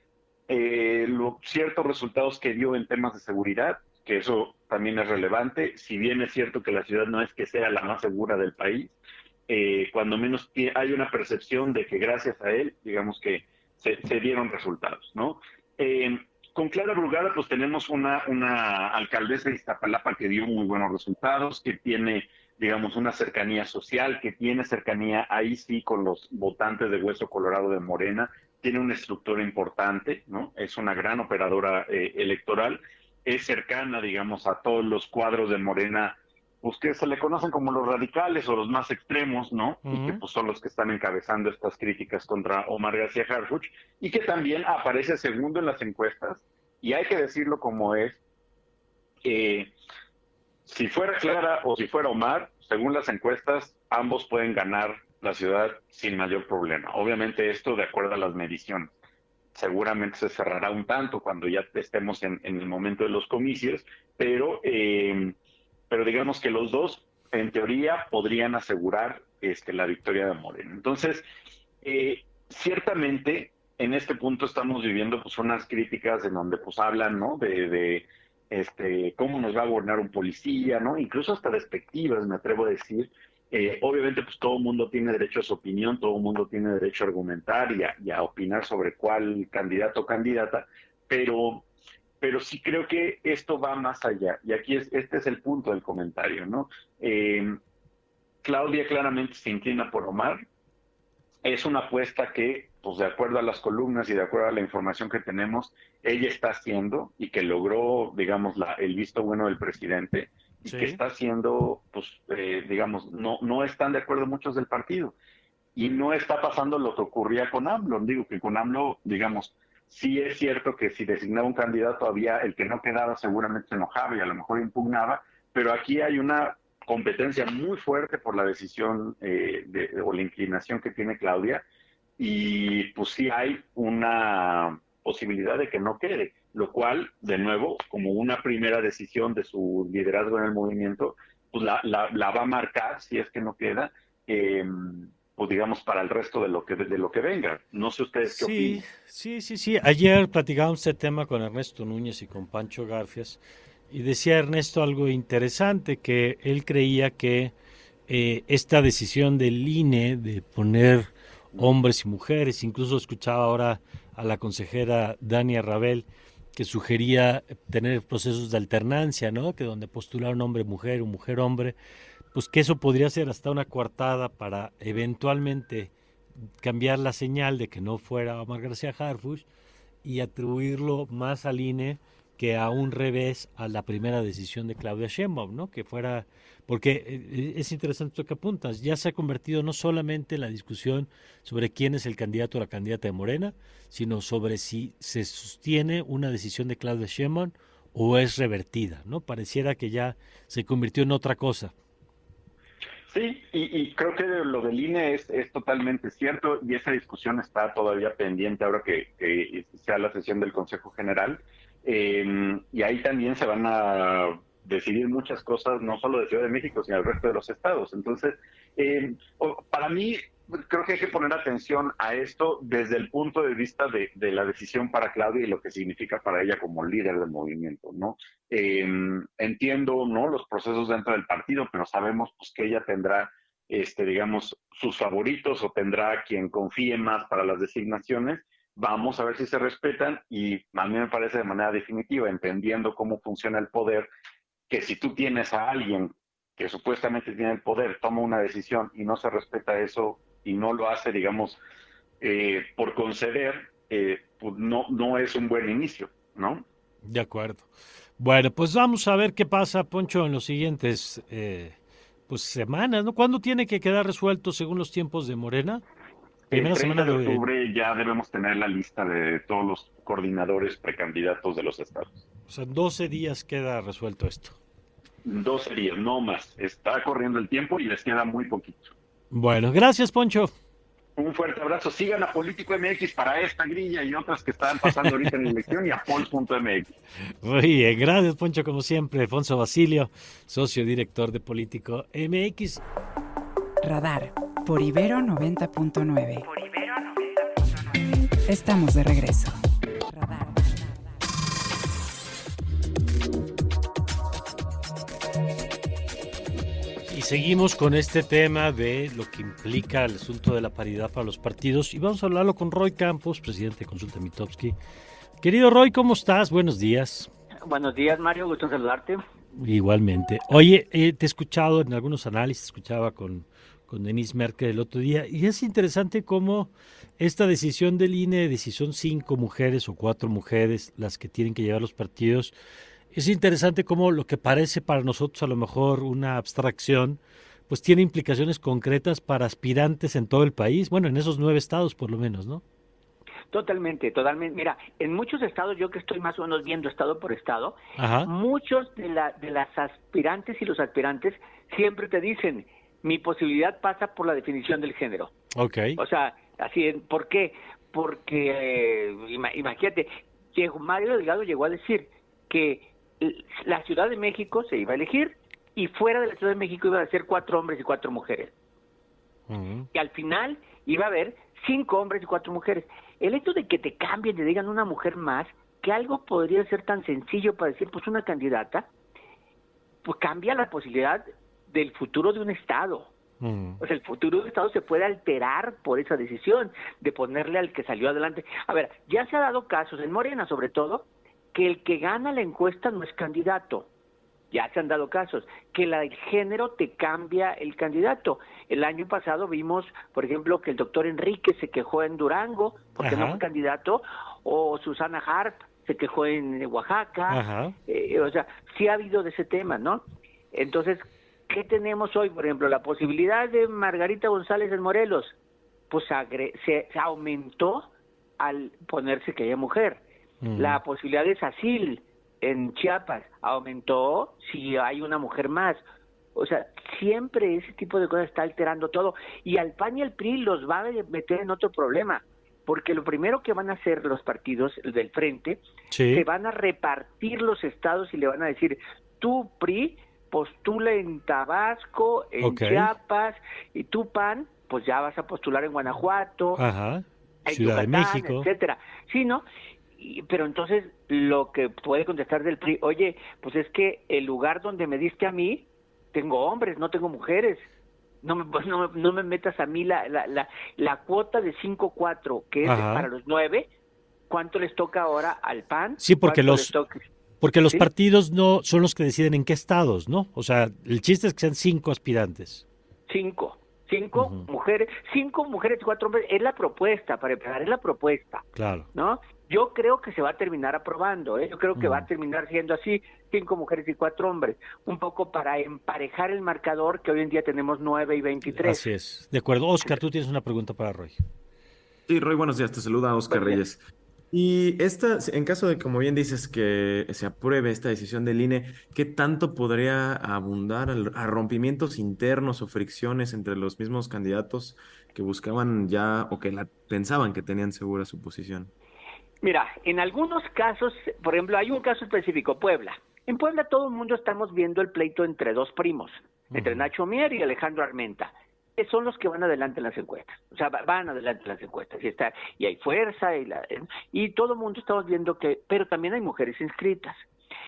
eh, ciertos resultados que dio en temas de seguridad, que eso también es relevante, si bien es cierto que la ciudad no es que sea la más segura del país, eh, cuando menos hay una percepción de que gracias a él, digamos que se, dieron resultados, ¿no? Eh, con Clara Brugada, pues tenemos una, una alcaldesa de Iztapalapa que dio muy buenos resultados, que tiene, digamos, una cercanía social, que tiene cercanía ahí sí con los votantes de Hueso Colorado de Morena, tiene una estructura importante, ¿no? Es una gran operadora eh, electoral, es cercana, digamos, a todos los cuadros de Morena pues que se le conocen como los radicales o los más extremos, ¿no? Y que pues son los que están encabezando estas críticas contra Omar García Harfuch y que también aparece segundo en las encuestas y hay que decirlo como es, que si fuera Clara o si fuera Omar, según las encuestas, ambos pueden ganar la ciudad sin mayor problema. Obviamente esto de acuerdo a las mediciones. Seguramente se cerrará un tanto cuando ya estemos en, el momento de los comicios, pero... Eh, pero digamos que los dos, en teoría, podrían asegurar este, la victoria de Moreno. Entonces, eh, ciertamente, en este punto estamos viviendo pues unas críticas en donde pues hablan, ¿no? De, este, cómo nos va a gobernar un policía, ¿no? Incluso hasta despectivas, me atrevo a decir. Eh, obviamente, pues todo mundo tiene derecho a su opinión, todo el mundo tiene derecho a argumentar y a, y a opinar sobre cuál candidato o candidata, pero pero sí creo que esto va más allá. Y aquí es, este es el punto del comentario, ¿no? Eh, Claudia claramente se inclina por Omar. Es una apuesta que, pues de acuerdo a las columnas y de acuerdo a la información que tenemos, ella está haciendo y que logró, digamos, la, el visto bueno del presidente y que está haciendo, pues, eh, digamos, no, no están de acuerdo muchos del partido. Y no está pasando lo que ocurría con AMLO. Digo que con AMLO, digamos, Sí es cierto que si designaba un candidato había el que no quedaba seguramente se enojaba y a lo mejor impugnaba, pero aquí hay una competencia muy fuerte por la decisión eh, de, o la inclinación que tiene Claudia y pues sí hay una posibilidad de que no quede, lo cual, de nuevo, como una primera decisión de su liderazgo en el movimiento, pues la, la, va a marcar si es que no queda. Eh, pues digamos para el resto de lo que de lo que venga. No sé ustedes qué sí, Sí, sí, sí. Ayer platicábamos este tema con Ernesto Núñez y con Pancho Garfias y decía Ernesto algo interesante que él creía que eh, esta decisión del INE de poner hombres y mujeres, incluso escuchaba ahora a la consejera Dania Rabel que sugería tener procesos de alternancia, ¿no? Que donde postular un hombre mujer, un mujer hombre, pues que eso podría ser hasta una coartada para eventualmente cambiar la señal de que no fuera Omar García Harfuch y atribuirlo más al INE que a un revés a la primera decisión de Claudia Sheinbaum, ¿no? Que fuera, porque eh, es interesante lo que apuntas, ya se ha convertido no solamente en la discusión sobre quién es el candidato o la candidata de Morena, sino sobre si se sostiene una decisión de Claudia Sheinbaum o es revertida, ¿no? Pareciera que ya se convirtió en otra cosa. Sí, y, creo que lo del INE es, es, totalmente cierto y esa discusión está todavía pendiente ahora que, sea la sesión del Consejo General. Eh, y ahí también se van a decidir muchas cosas, no solo de Ciudad de México, sino del resto de los estados. Entonces, eh, para mí, creo que hay que poner atención a esto desde el punto de vista de, la decisión para Claudia y lo que significa para ella como líder del movimiento, ¿no? Em, entiendo, ¿no? Los procesos dentro del partido, pero sabemos pues, que ella tendrá, este, digamos, sus favoritos o tendrá quien confíe más para las designaciones. Vamos a ver si se respetan y a mí me parece de manera definitiva, entendiendo cómo funciona el poder, que si tú tienes a alguien que supuestamente tiene el poder, toma una decisión y no se respeta eso, y no lo hace, digamos, eh, por conceder, eh, pues no, no es un buen inicio, ¿no? De acuerdo. Bueno, pues vamos a ver qué pasa, Poncho, en los siguientes eh, pues semanas, ¿no? ¿Cuándo tiene que quedar resuelto según los tiempos de Morena? Primera semana de octubre ya debemos tener la lista de todos los coordinadores precandidatos de los estados. O sea, en 12 días queda resuelto esto. 12 días, no más. Está corriendo el tiempo y les queda muy poquito. Bueno, gracias, Poncho. Un fuerte abrazo. Sigan a Político MX para esta grilla y otras que están pasando ahorita en la elección y a Pol.mx. Muy bien, gracias Poncho, como siempre. Alfonso Basilio, socio director de Político MX. Radar por Ibero 90.9. Por Ibero 90.9. Estamos de regreso. Seguimos con este tema de lo que implica el asunto de la paridad para los partidos y vamos a hablarlo con Roy Campos, presidente de Consulta Mitowski. Querido Roy, ¿cómo estás? Buenos días. Buenos días, Mario, gusto en saludarte. Igualmente. Oye, eh, te he escuchado en algunos análisis, escuchaba con, con Denise Merkel el otro día, y es interesante cómo esta decisión del INE de si son cinco mujeres o cuatro mujeres las que tienen que llevar los partidos, es interesante cómo lo que parece para nosotros a lo mejor una abstracción, pues tiene implicaciones concretas para aspirantes en todo el país, bueno, en esos nueve estados por lo menos, ¿no? Totalmente, totalmente. Mira, en muchos estados, yo que estoy más o menos viendo estado por estado, muchos de, la, de las aspirantes y los aspirantes siempre te dicen, mi posibilidad pasa por la definición del género. Ok. O sea, así, ¿por qué? Porque, eh, imagínate, Mario Delgado llegó a decir que la Ciudad de México se iba a elegir y fuera de la Ciudad de México iba a ser cuatro hombres y cuatro mujeres. Y al final iba a haber cinco hombres y cuatro mujeres. El hecho de que te cambien, te digan una mujer más, que algo podría ser tan sencillo para decir, pues una candidata, pues cambia la posibilidad del futuro de un Estado. O sea, el futuro de un Estado se puede alterar por esa decisión de ponerle al que salió adelante. A ver, ya se ha dado casos, en Morena sobre todo, que el que gana la encuesta no es candidato. Ya se han dado casos, que la, el género te cambia el candidato. El año pasado vimos, por ejemplo, que el doctor Enrique se quejó en Durango porque no fue candidato, o Susana Harp se quejó en Oaxaca. Eh, o sea, sí ha habido de ese tema, ¿no? Entonces, ¿qué tenemos hoy? Por ejemplo, la posibilidad de Margarita González en Morelos, pues se aumentó al ponerse que haya mujer la posibilidad de SACIL en Chiapas aumentó si hay una mujer más. O sea, siempre ese tipo de cosas está alterando todo. Y al PAN y al PRI los va a meter en otro problema. Porque lo primero que van a hacer los partidos del frente, se van a repartir los estados y le van a decir, tú PRI, postula en Tabasco, en Chiapas, y tú PAN, pues ya vas a postular en Guanajuato, en Ciudad de México, etcétera. Sí, ¿no? Pero entonces lo que puede contestar del PRI, oye, pues es que el lugar donde me diste a mí, tengo hombres, no tengo mujeres. No me, pues <laughs> no, no me metas a mí la, la, la, la cuota de 5-4, que es para los nueve, ¿cuánto les toca ahora al PAN? Sí, porque los... Porque los partidos no son los que deciden en qué estados, ¿no? O sea, el chiste es que sean cinco aspirantes. Cinco. Cinco mujeres, cinco mujeres y cuatro hombres, es la propuesta, para empezar, es la propuesta. Claro. ¿No? Yo creo que se va a terminar aprobando, ¿eh? yo creo que va a terminar siendo así, cinco mujeres y cuatro hombres, un poco para emparejar el marcador que hoy en día tenemos nueve y veintitrés. Así es, de acuerdo. Oscar, tú tienes una pregunta para Roy. Sí, Roy, buenos días, te saluda Oscar Reyes. Y esta, en caso de, como bien dices, que se apruebe esta decisión del INE, ¿qué tanto podría abundar a rompimientos internos o fricciones entre los mismos candidatos que buscaban ya o que la, pensaban que tenían segura su posición? Mira, en algunos casos, por ejemplo, hay un caso específico, Puebla. En Puebla todo el mundo estamos viendo el pleito entre dos primos, entre Nacho Mier y Alejandro Armenta, son los que van adelante en las encuestas. O sea, van adelante en las encuestas y está y hay fuerza y la, y todo el mundo estamos viendo que, pero también hay mujeres inscritas.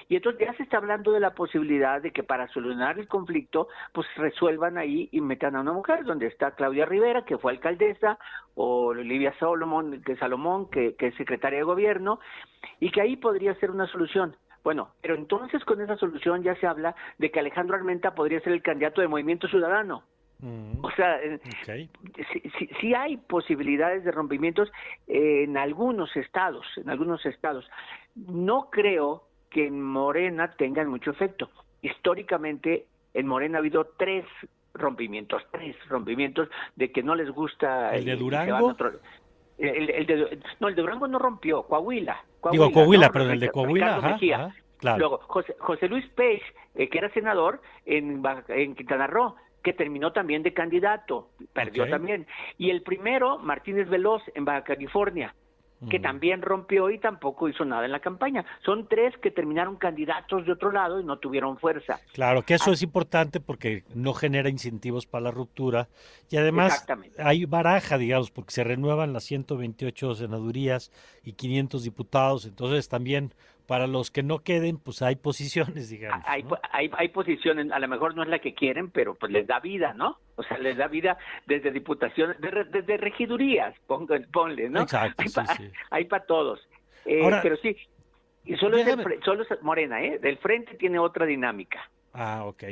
Y entonces ya se está hablando de la posibilidad de que para solucionar el conflicto, pues resuelvan ahí y metan a una mujer, donde está Claudia Rivera, que fue alcaldesa, o Olivia Solomon, que Salomón, que, que es secretaria de gobierno, y que ahí podría ser una solución. Bueno, pero entonces con esa solución ya se habla de que Alejandro Armenta podría ser el candidato de Movimiento Ciudadano. Mm. O sea, sí, hay posibilidades de rompimientos en algunos estados, en algunos estados. No creo que en Morena tengan mucho efecto. Históricamente en Morena ha habido tres rompimientos, tres rompimientos de que no les gusta... ¿El de Durango? el, de, no, el de Durango no rompió, Coahuila. Digo Coahuila, pero el de Coahuila, Luego, José, Luis Pech, eh, que era senador en, en Quintana Roo, que terminó también de candidato, perdió también. Y el primero, Martínez Veloz, en Baja California, que también rompió y tampoco hizo nada en la campaña. Son tres que terminaron candidatos de otro lado y no tuvieron fuerza. Claro, que eso Ah. es importante porque no genera incentivos para la ruptura y además hay baraja, digamos, porque se renuevan las 128 senadurías y 500 diputados, entonces también para los que no queden, pues hay posiciones, digamos. Hay, ¿no? hay, hay posiciones, a lo mejor no es la que quieren, pero pues les da vida, ¿no? O sea, les da vida desde diputaciones, desde regidurías, ponga- ponle, ¿no? Exacto, hay sí, para sí. todos. Eh, Ahora, pero sí, y solo es, el solo es Morena, ¿eh? Del frente tiene otra dinámica. Ah, ok.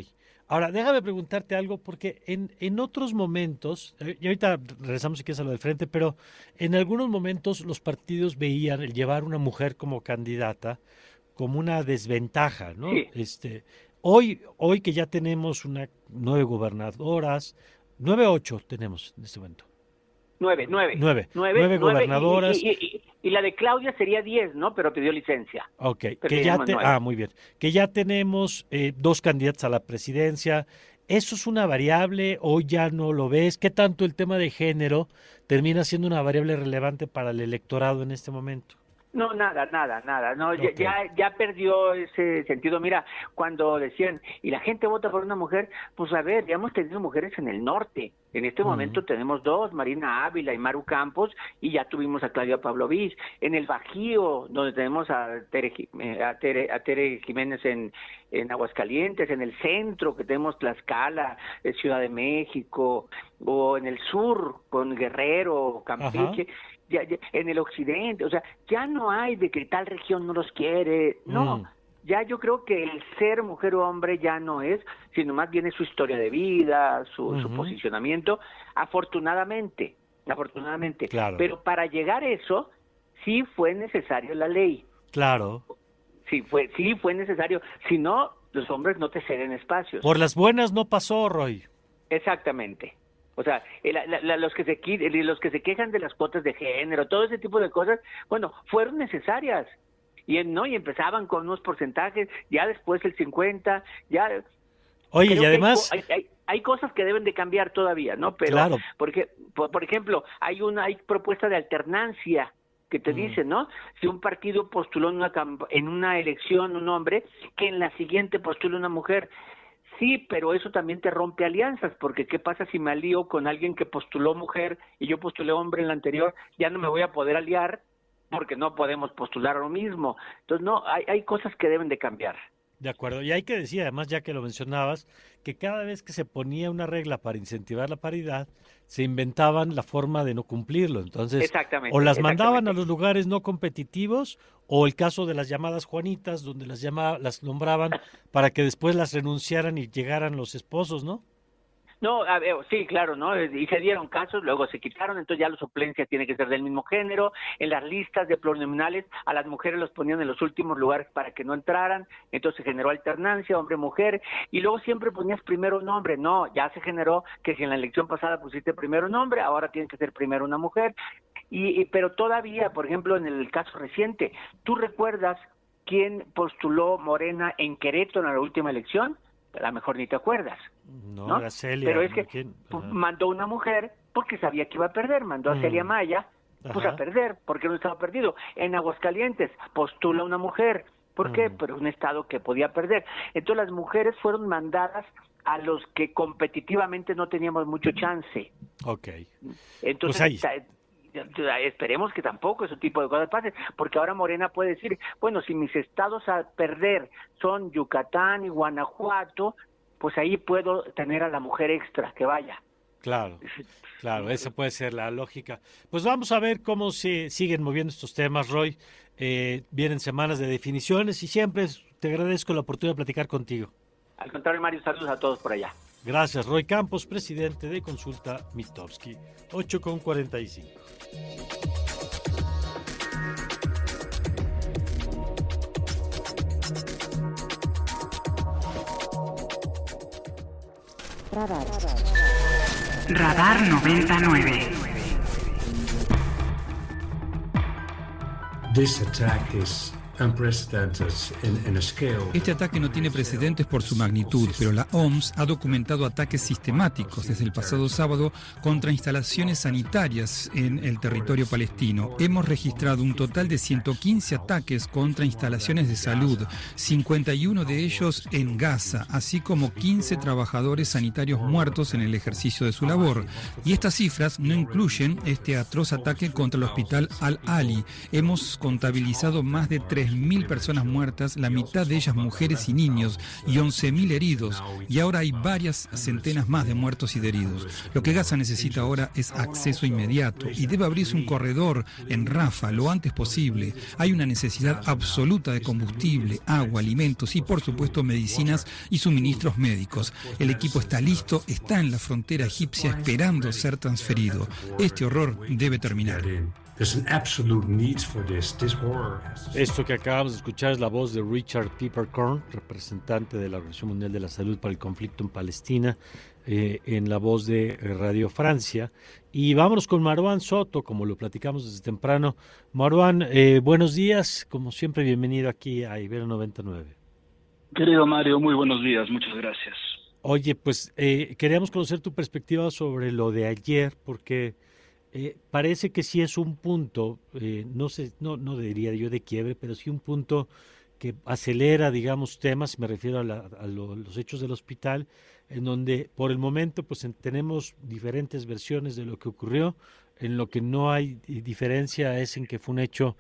Ahora, déjame preguntarte algo, porque en, en otros momentos, eh, y ahorita regresamos si quieres a lo del frente, pero en algunos momentos los partidos veían el llevar una mujer como candidata como una desventaja, ¿no? Sí. Este, hoy, hoy que ya tenemos una nueve gobernadoras, nueve o ocho tenemos en este momento. Nueve, nueve. Nueve. Nueve, Nueve gobernadoras. Y, y- y- la de Claudia sería diez, ¿no? Pero pidió licencia. Ok, Pero que ya te, ah, muy bien, que ya tenemos eh, dos candidatos a la presidencia. ¿Eso es una variable o ya no lo ves? ¿Qué tanto el tema de género termina siendo una variable relevante para el electorado en este momento? No, nada, nada, nada. No, ya- ya, ya perdió ese sentido. Mira, cuando decían, y la gente vota por una mujer, pues a ver, ya hemos tenido mujeres en el norte. En este momento tenemos dos, Marina Ávila y Maru Campos, y ya tuvimos a Claudia Pavlovich. En el Bajío, donde tenemos a Tere, eh, a Tere, a Tere Jiménez en, en Aguascalientes, en el centro, que tenemos Tlaxcala, eh, Ciudad de México, o en el sur, con Guerrero, Campeche ya- ya- en el occidente, o sea, ya no hay de que tal región no los quiere, no, Mm. ya yo creo que el ser mujer o hombre ya no es, sino más bien es su historia de vida, su, su posicionamiento, afortunadamente, afortunadamente, Claro. pero para llegar a eso, sí fue necesario la ley, Claro. sí fue, sí fue necesario, si no, los hombres no te ceden espacios. Por las buenas no pasó, Roy. Exactamente. O sea, el- la- la- los que se el- los que se quejan de las cuotas de género, todo ese tipo de cosas, bueno, fueron necesarias. Y en- no y empezaban con unos porcentajes, ya después el 50, ya Oye, creo y además, hay, hay- hay cosas que deben de cambiar todavía, ¿no? Pero Claro. porque por, por ejemplo, hay una hay propuesta de alternancia que te Mm. dice, ¿no? Si un partido postuló en una en una elección un hombre, que en la siguiente postule una mujer. Sí, pero eso también te rompe alianzas, porque ¿qué pasa si me alío con alguien que postuló mujer y yo postulé hombre en la anterior? Ya no me voy a poder aliar porque no podemos postular lo mismo. Entonces, no, hay, hay cosas que deben de cambiar. De acuerdo, y hay que decir, además, ya que lo mencionabas, que cada vez que se ponía una regla para incentivar la paridad, se inventaban la forma de no cumplirlo. Entonces, Exactamente. o las mandaban a los lugares no competitivos, o el caso de las llamadas Juanitas, donde las llama, las nombraban para que después las renunciaran y llegaran los esposos, ¿no? No, a sí, claro, ¿no? Y se dieron casos, luego se quitaron, entonces ya la suplencia tiene que ser del mismo género. En las listas de plurinominales a las mujeres los ponían en los últimos lugares para que no entraran, entonces se generó alternancia, hombre-mujer, y luego siempre ponías primero un hombre. No, ya se generó que si en la elección pasada pusiste primero un hombre, ahora tiene que ser primero una mujer. Y, y- pero todavía, por ejemplo, en el caso reciente, ¿tú recuerdas quién postuló Morena en Querétaro en la última elección? A lo mejor ni te acuerdas. No, ¿no? era Celia. Pero es que ¿Quién? pues, mandó una mujer porque sabía que iba a perder, mandó a Mm. Celia Maya pues Ajá. a perder, porque no estaba perdido. En Aguascalientes postula una mujer, ¿por qué? Mm. Pero un estado que podía perder. Entonces las mujeres fueron mandadas a los que competitivamente no teníamos mucho chance. Ok. Entonces, Pues ahí. esperemos que tampoco ese tipo de cosas pasen, porque ahora Morena puede decir, bueno, si mis estados a perder son Yucatán y Guanajuato, pues ahí puedo tener a la mujer extra que vaya. Claro, <laughs> claro, esa puede ser la lógica. Pues vamos a ver cómo se siguen moviendo estos temas, Roy. Eh, vienen semanas de definiciones y siempre te agradezco la oportunidad de platicar contigo. Al contrario, Mario, saludos a todos por allá. Gracias, Roy Campos, presidente de Consulta Mitowski. 8 con 45. Radar 99. This attack is Este ataque no tiene precedentes por su magnitud, pero la OMS ha documentado ataques sistemáticos desde el pasado sábado contra instalaciones sanitarias en el territorio palestino. Hemos registrado un total de 115 ataques contra instalaciones de salud, 51 de ellos en Gaza, así como 15 trabajadores sanitarios muertos en el ejercicio de su labor. Y estas cifras no incluyen este atroz ataque contra el hospital Al-Ali. Hemos contabilizado más de 3.000 personas muertas, la mitad de ellas mujeres y niños, y 11.000 heridos. Y ahora hay varias centenas más de muertos y de heridos. Lo que Gaza necesita ahora es acceso inmediato y debe abrirse un corredor en Rafa lo antes posible. Hay una necesidad absoluta de combustible, agua, alimentos y por supuesto medicinas y suministros médicos. El equipo está listo, está en la frontera egipcia esperando ser transferido. Este horror debe terminar. Esto que acabamos de escuchar es la voz de Richard Peppercorn, representante de la Organización Mundial de la Salud para el conflicto en Palestina, eh, en la voz de Radio Francia. Y vámonos con Marwan Soto, como lo platicamos desde temprano. Marwan, eh, buenos días, como siempre, bienvenido aquí a Ibero 99. Querido Mario, muy buenos días, muchas gracias. Oye, pues eh, queríamos conocer tu perspectiva sobre lo de ayer, porque eh, parece que sí es un punto, eh, no sé, no, no diría yo de quiebre, pero sí un punto que acelera, digamos, temas, me refiero a, los hechos del hospital, en donde por el momento pues tenemos diferentes versiones de lo que ocurrió, en lo que no hay diferencia es en que fue un hecho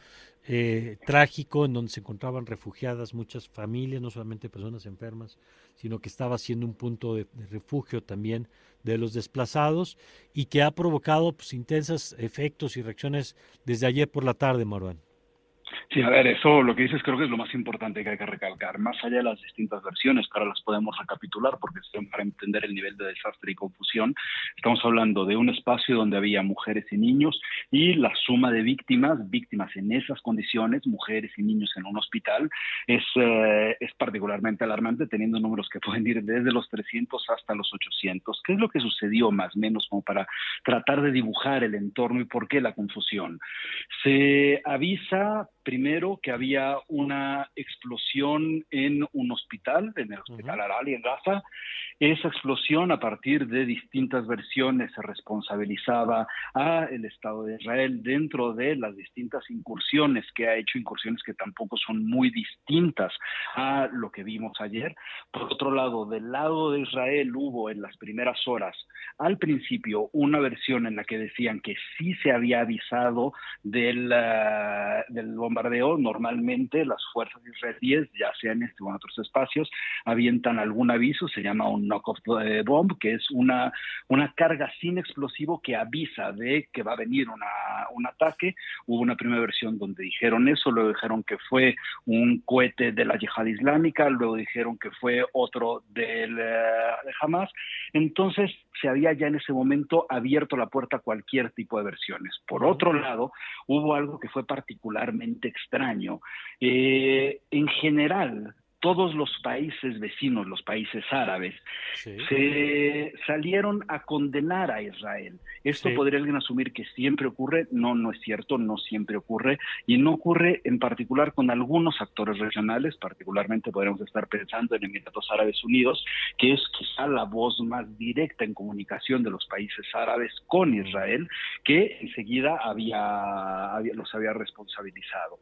eh, trágico en donde se encontraban refugiadas muchas familias, no solamente personas enfermas, sino que estaba siendo un punto de, refugio también de los desplazados y que ha provocado pues, intensos efectos y reacciones desde ayer por la tarde, Marwan. Sí, a ver, eso lo que dices creo que es lo más importante que hay que recalcar. Más allá de las distintas versiones, que ahora las podemos recapitular porque para entender el nivel de desastre y confusión, estamos hablando de un espacio donde había mujeres y niños y la suma de víctimas, víctimas en esas condiciones, mujeres y niños en un hospital, es, eh, es particularmente alarmante teniendo números que pueden ir desde los 300 hasta los 800. ¿Qué es lo que sucedió más o menos como para tratar de dibujar el entorno y por qué la confusión? Se avisa primero que había una explosión en un hospital, en el hospital Arali en Gaza, esa explosión, a partir de distintas versiones, se responsabilizaba a el Estado de Israel dentro de las distintas incursiones que ha hecho, incursiones que tampoco son muy distintas a lo que vimos ayer. Por otro lado, del lado de Israel hubo en las primeras horas, al principio, una versión en la que decían que sí se había avisado del, uh, del bombardeo. Normalmente las fuerzas israelíes, ya sea en este o en otros espacios, avientan algún aviso, se llama un knock-off bomb, que es una, una carga sin explosivo que avisa de que va a venir una, un ataque. Hubo una primera versión donde dijeron eso, luego dijeron que fue un cohete de la yihad islámica, luego dijeron que fue otro del, eh, de Hamas. Entonces se había ya en ese momento abierto la puerta a cualquier tipo de versiones. Por otro lado, hubo algo que fue particularmente extraño. Eh, en general, todos los países vecinos, los países árabes, se salieron a condenar a Israel. Esto podría alguien asumir que siempre ocurre, no, no es cierto, no siempre ocurre, y no ocurre en particular con algunos actores regionales, particularmente podríamos estar pensando en Emiratos Árabes Unidos, que es quizá la voz más directa en comunicación de los países árabes con Israel, que enseguida había, había los había responsabilizado.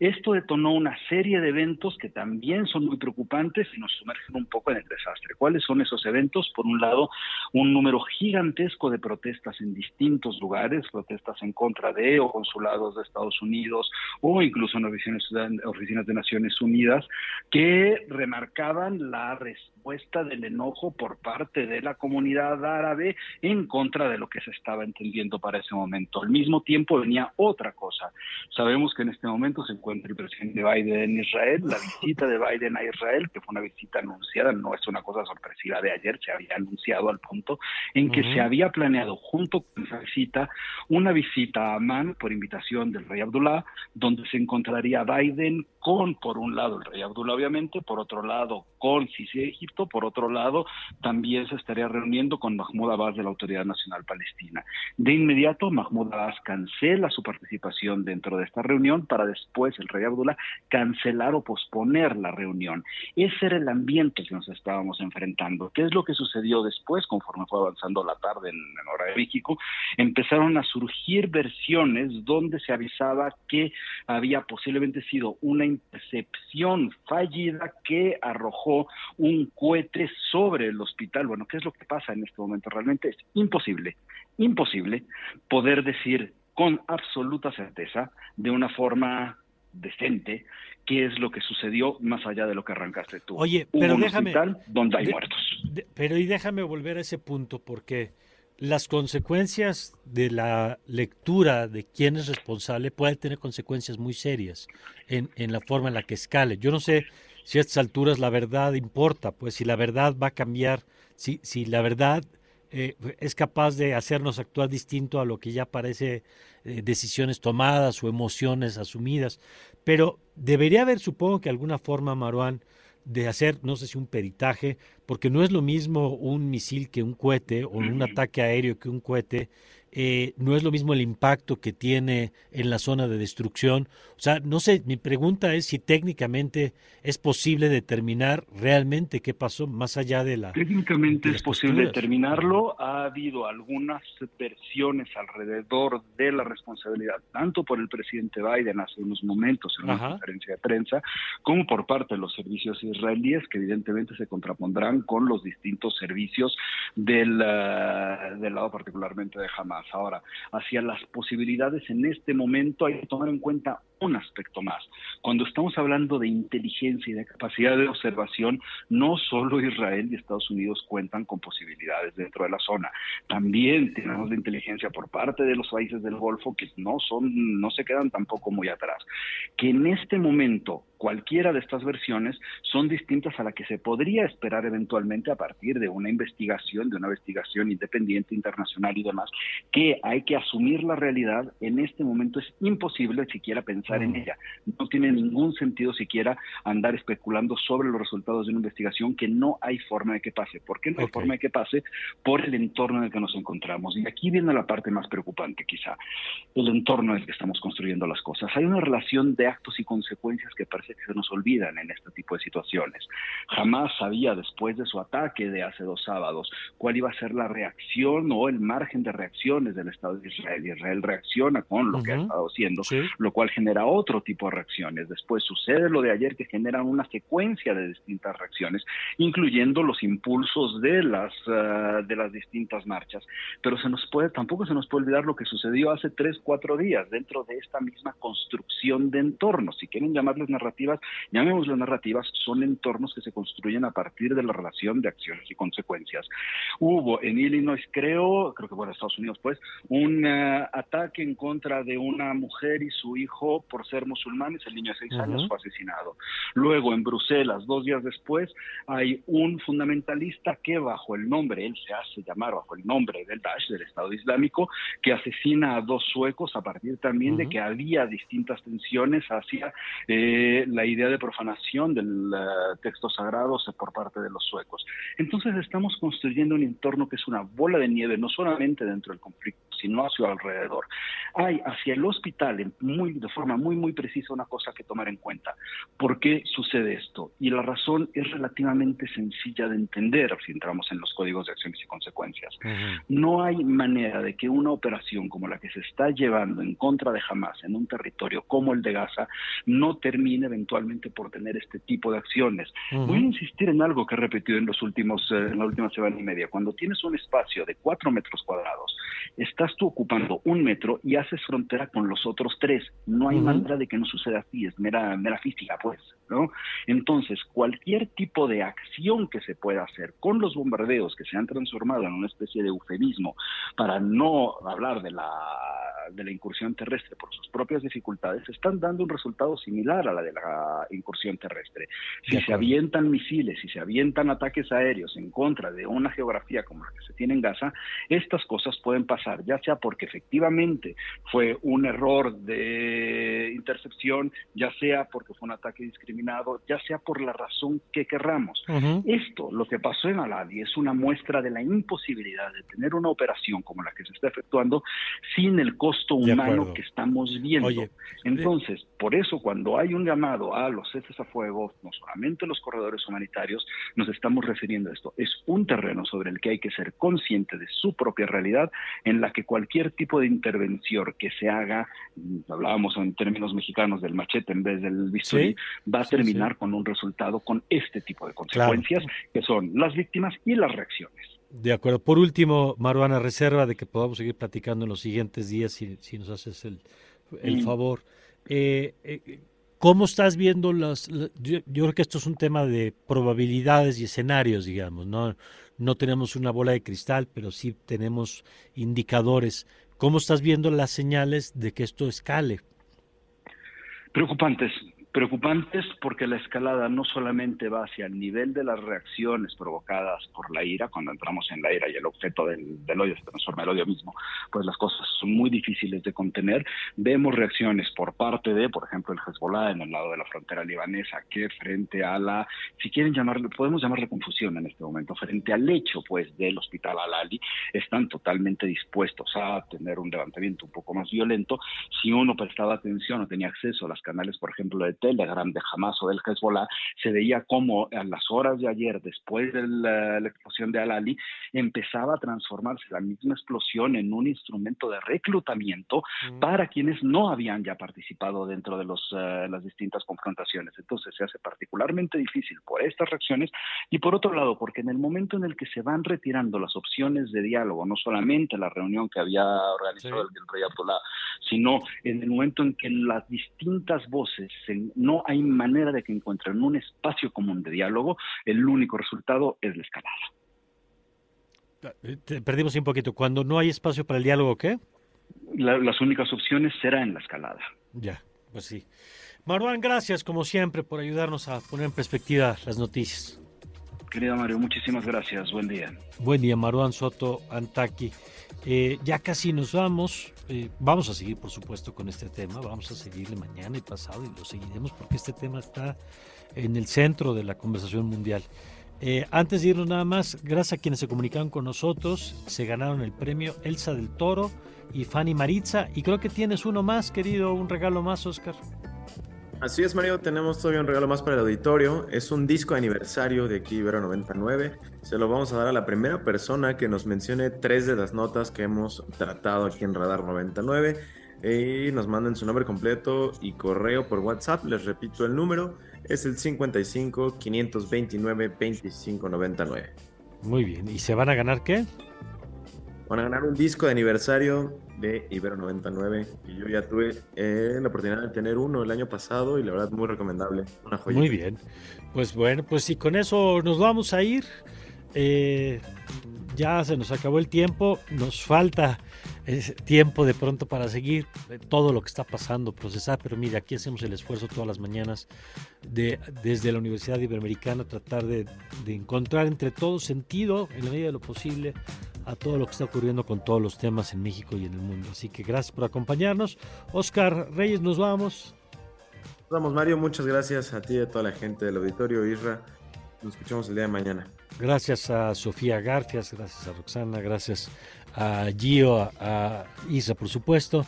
Esto detonó una serie de eventos que también son muy preocupantes y nos sumergen un poco en el desastre. ¿Cuáles son esos eventos? Por un lado, un número gigantesco de protestas en distintos lugares, protestas en contra de o consulados de Estados Unidos o incluso en oficinas, oficinas de Naciones Unidas, que remarcaban la respuesta del enojo por parte de la comunidad árabe en contra de lo que se estaba entendiendo para ese momento. Al mismo tiempo venía otra cosa. Sabemos que en este momento se encuentra el presidente Biden en Israel, la visita de Biden a Israel, que fue una visita anunciada, no es una cosa sorpresiva de ayer, se había anunciado al punto en que se había planeado junto con esa visita una visita a Amán por invitación del rey Abdullah, donde se encontraría Biden con, por un lado, el rey Abdullah, obviamente, por otro lado, con Sisi de Egipto, por otro lado, también se estaría reuniendo con Mahmoud Abbas de la Autoridad Nacional Palestina. De inmediato, Mahmoud Abbas cancela su participación dentro de esta reunión para después el rey Abdullah cancelar o posponer la reunión. Ese era el ambiente que nos estábamos enfrentando. ¿Qué es lo que sucedió después, conforme fue avanzando la tarde en, en hora de México? Empezaron a surgir versiones donde se avisaba que había posiblemente sido una intercepción fallida que arrojó un cohete sobre el hospital. Bueno, ¿qué es lo que pasa en este momento? Realmente es imposible, imposible poder decir con absoluta certeza, de una forma decente, qué es lo que sucedió más allá de lo que arrancaste tú. Oye, pero un déjame. donde hay de- muertos. de- pero y déjame volver a ese punto, porque las consecuencias de la lectura de quién es responsable pueden tener consecuencias muy serias en, en la forma en la que escale. Yo no sé si a estas alturas la verdad importa, pues si la verdad va a cambiar, si, si la verdad eh, es capaz de hacernos actuar distinto a lo que ya parece eh, decisiones tomadas o emociones asumidas. Pero debería haber, supongo que alguna forma, Maruán, de hacer, no sé si un peritaje, porque no es lo mismo un misil que un cohete o un ataque aéreo que un cohete, eh, no es lo mismo el impacto que tiene en la zona de destrucción. O sea, no sé, mi pregunta es si técnicamente es posible determinar realmente qué pasó más allá de la... Técnicamente de es posible posturas. determinarlo. Ha habido algunas versiones alrededor de la responsabilidad, tanto por el presidente Biden hace unos momentos en una Ajá. conferencia de prensa, como por parte de los servicios israelíes, que evidentemente se contrapondrán con los distintos servicios del, ah, del lado particularmente de Hamas. Ahora, hacia las posibilidades en este momento hay que tomar en cuenta un aspecto más. Cuando estamos hablando de inteligencia y de capacidad de observación, no solo Israel y Estados Unidos cuentan con posibilidades dentro de la zona. También tenemos la inteligencia por parte de los países del Golfo que no son, no se quedan tampoco muy atrás. Que en este momento cualquiera de estas versiones son distintas a la que se podría esperar eventualmente a partir de una investigación, de una investigación independiente, internacional y demás, que hay que asumir la realidad. En este momento es imposible siquiera pensar en ella. No tiene ningún sentido siquiera andar especulando sobre los resultados de una investigación que no hay forma de que pase. ¿Por qué no hay forma de que pase? Por el entorno en el que nos encontramos. Y aquí viene la parte más preocupante quizá, el entorno en el que estamos construyendo las cosas. Hay una relación de actos y consecuencias que parece que se nos olvidan en este tipo de situaciones. Jamás sabía después de su ataque de hace dos sábados cuál iba a ser la reacción o el margen de reacciones del Estado de Israel. Israel reacciona con lo que ha estado haciendo, Sí. lo cual genera otro tipo de reacciones. Después sucede lo de ayer que genera una secuencia de distintas reacciones, incluyendo los impulsos de las ah, de las distintas marchas. Pero se nos puede, tampoco se nos puede olvidar lo que sucedió hace tres, cuatro días dentro de esta misma construcción de entornos. Si quieren llamarles narrativas, llamémoslas narrativas, son entornos que se construyen a partir de la relación de acciones y consecuencias. Hubo en Illinois, creo, creo que en Estados Unidos, pues, un eh, ataque en contra de una mujer y su hijo por ser musulmanes. El niño de seis Ujú. años fue asesinado. Luego, en Bruselas, dos días después, hay un fundamentalista que bajo el nombre, él se hace llamar bajo el nombre del Daesh, del Estado Islámico, que asesina a dos suecos a partir también de Ujú. que había distintas tensiones hacia eh, la idea de profanación del eh, texto sagrado por parte de los suecos. Entonces estamos construyendo un entorno que es una bola de nieve, no solamente dentro del conflicto, sino hacia alrededor. Hay hacia el hospital, en muy, de forma muy, muy precisa, una cosa que tomar en cuenta. ¿Por qué sucede esto? Y la razón es relativamente sencilla de entender si entramos en los códigos de acciones y consecuencias. Ujú. No hay manera de que una operación como la que se está llevando en contra de Hamas en un territorio como el de Gaza no termine eventualmente por tener este tipo de acciones. Ujú. Voy a insistir en algo que he repetido en los últimos, eh, en la última semana y media. Cuando tienes un espacio de cuatro metros cuadrados, estás tú ocupando un metro y haces frontera con los otros tres. No hay Ujú. manera de que no suceda así, es mera, mera física, pues, ¿no? Entonces, cualquier tipo de acción que se pueda hacer con los bombardeos que se han transformado en una especie de eufemismo para no hablar de la de la incursión terrestre por sus propias dificultades están dando un resultado similar a la de la incursión terrestre. Si se avientan misiles, si se avientan ataques aéreos en contra de una geografía como la que se tiene en Gaza, estas cosas pueden pasar, ya sea porque efectivamente fue un error de intercepción, ya sea porque fue un ataque discriminado, ya sea por la razón que querramos. Esto, lo que pasó en Aladi, es una muestra de la imposibilidad de tener una operación como la que se está efectuando sin el costo humano que estamos viendo. Entonces, por eso cuando hay un llamado a los ceses a fuego, no solamente los corredores humanitarios, nos estamos refiriendo a esto. Es un terreno sobre el que hay que ser consciente de su propia realidad, en la que cualquier tipo de intervención que se haga, hablábamos en términos mexicanos del machete en vez del bisturí, va a terminar con un resultado con este tipo de consecuencias, que son las víctimas y las reacciones. De acuerdo. Por último, Maruana, reserva de que podamos seguir platicando en los siguientes días, si, si nos haces el, el favor. Eh, eh, ¿Cómo estás viendo las, yo, creo que esto es un tema de probabilidades y escenarios, digamos, ¿no? No tenemos una bola de cristal, pero sí tenemos indicadores. ¿Cómo estás viendo las señales de que esto escale? Preocupantes, Preocupantes porque la escalada no solamente va hacia el nivel de las reacciones provocadas por la ira, cuando entramos en la ira y el objeto del, odio se transforma en el odio mismo, pues las cosas son muy difíciles de contener. Vemos reacciones por parte de, por ejemplo, el Hezbollah en el lado de la frontera libanesa, que frente a la, si quieren llamarle, podemos llamarle confusión en este momento, frente al hecho pues del hospital Al-Ali, están totalmente dispuestos a tener un levantamiento un poco más violento. Si uno prestaba atención o tenía acceso a las canales, por ejemplo, de Telegram de Hamas o del Hezbollah, se veía como a las horas de ayer, después de la, explosión de Al-Ali, empezaba a transformarse la misma explosión en un instrumento de reclutamiento mm. para quienes no habían ya participado dentro de los, eh, las distintas confrontaciones. Entonces se hace particularmente difícil por estas reacciones y por otro lado, porque en el momento en el que se van retirando las opciones de diálogo, no solamente la reunión que había organizado el, el rey Abdullah, sino en el momento en que las distintas voces se no hay manera de que encuentren un espacio común de diálogo, el único resultado es la escalada. Te perdimos un poquito. Cuando no hay espacio para el diálogo, ¿qué? las únicas opciones será en la escalada. Ya, pues sí. Marwan, gracias como siempre por ayudarnos a poner en perspectiva las noticias. Querido Mario, muchísimas gracias. Buen día. Buen día, Marwan Soto Antaki. Eh, ya casi nos vamos. Eh, vamos a seguir, por supuesto, con este tema. Vamos a seguirle mañana y pasado y lo seguiremos porque este tema está en el centro de la conversación mundial. Eh, antes de irnos nada más, gracias a quienes se comunicaron con nosotros, se ganaron el premio Elsa del Toro y Fanny Maritza. Y creo que tienes uno más, querido, un regalo más, Oscar. Así es, Mario, tenemos todavía un regalo más para el auditorio. Es un disco de aniversario de aquí, Ibero 99. Se lo vamos a dar a la primera persona que nos mencione tres de las notas que hemos tratado aquí en Radar 99. Y nos manden su nombre completo y correo por WhatsApp. Les repito el número, es el 55 529 2599. Muy bien, ¿y se van a ganar qué? Van a ganar un disco de aniversario de Ibero 99 y yo ya tuve eh, la oportunidad de tener uno el año pasado y la verdad muy recomendable, una joya. Muy bien, pues bueno, pues si con eso nos vamos a ir. Eh, ya se nos acabó el tiempo, nos falta tiempo de pronto para seguir todo lo que está pasando, procesar, pero mira, aquí hacemos el esfuerzo todas las mañanas de, desde la Universidad Iberoamericana tratar de, encontrar entre todos sentido, en la medida de lo posible, a todo lo que está ocurriendo con todos los temas en México y en el mundo. Así que gracias por acompañarnos. Oscar Reyes, nos vamos. Vamos, Mario. Muchas gracias a ti y a toda la gente del auditorio Isra. Nos escuchamos el día de mañana. Gracias a Sofía Garfias, gracias a Roxana, gracias a Gio, a, Isra, por supuesto,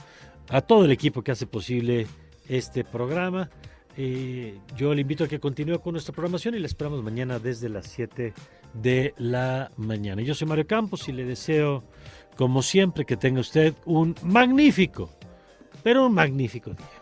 a todo el equipo que hace posible este programa. Eh, yo le invito a que continúe con nuestra programación y la esperamos mañana desde las 7 de la mañana. Yo soy Mario Campos y le deseo, como siempre, que tenga usted un magnífico, pero un magnífico día.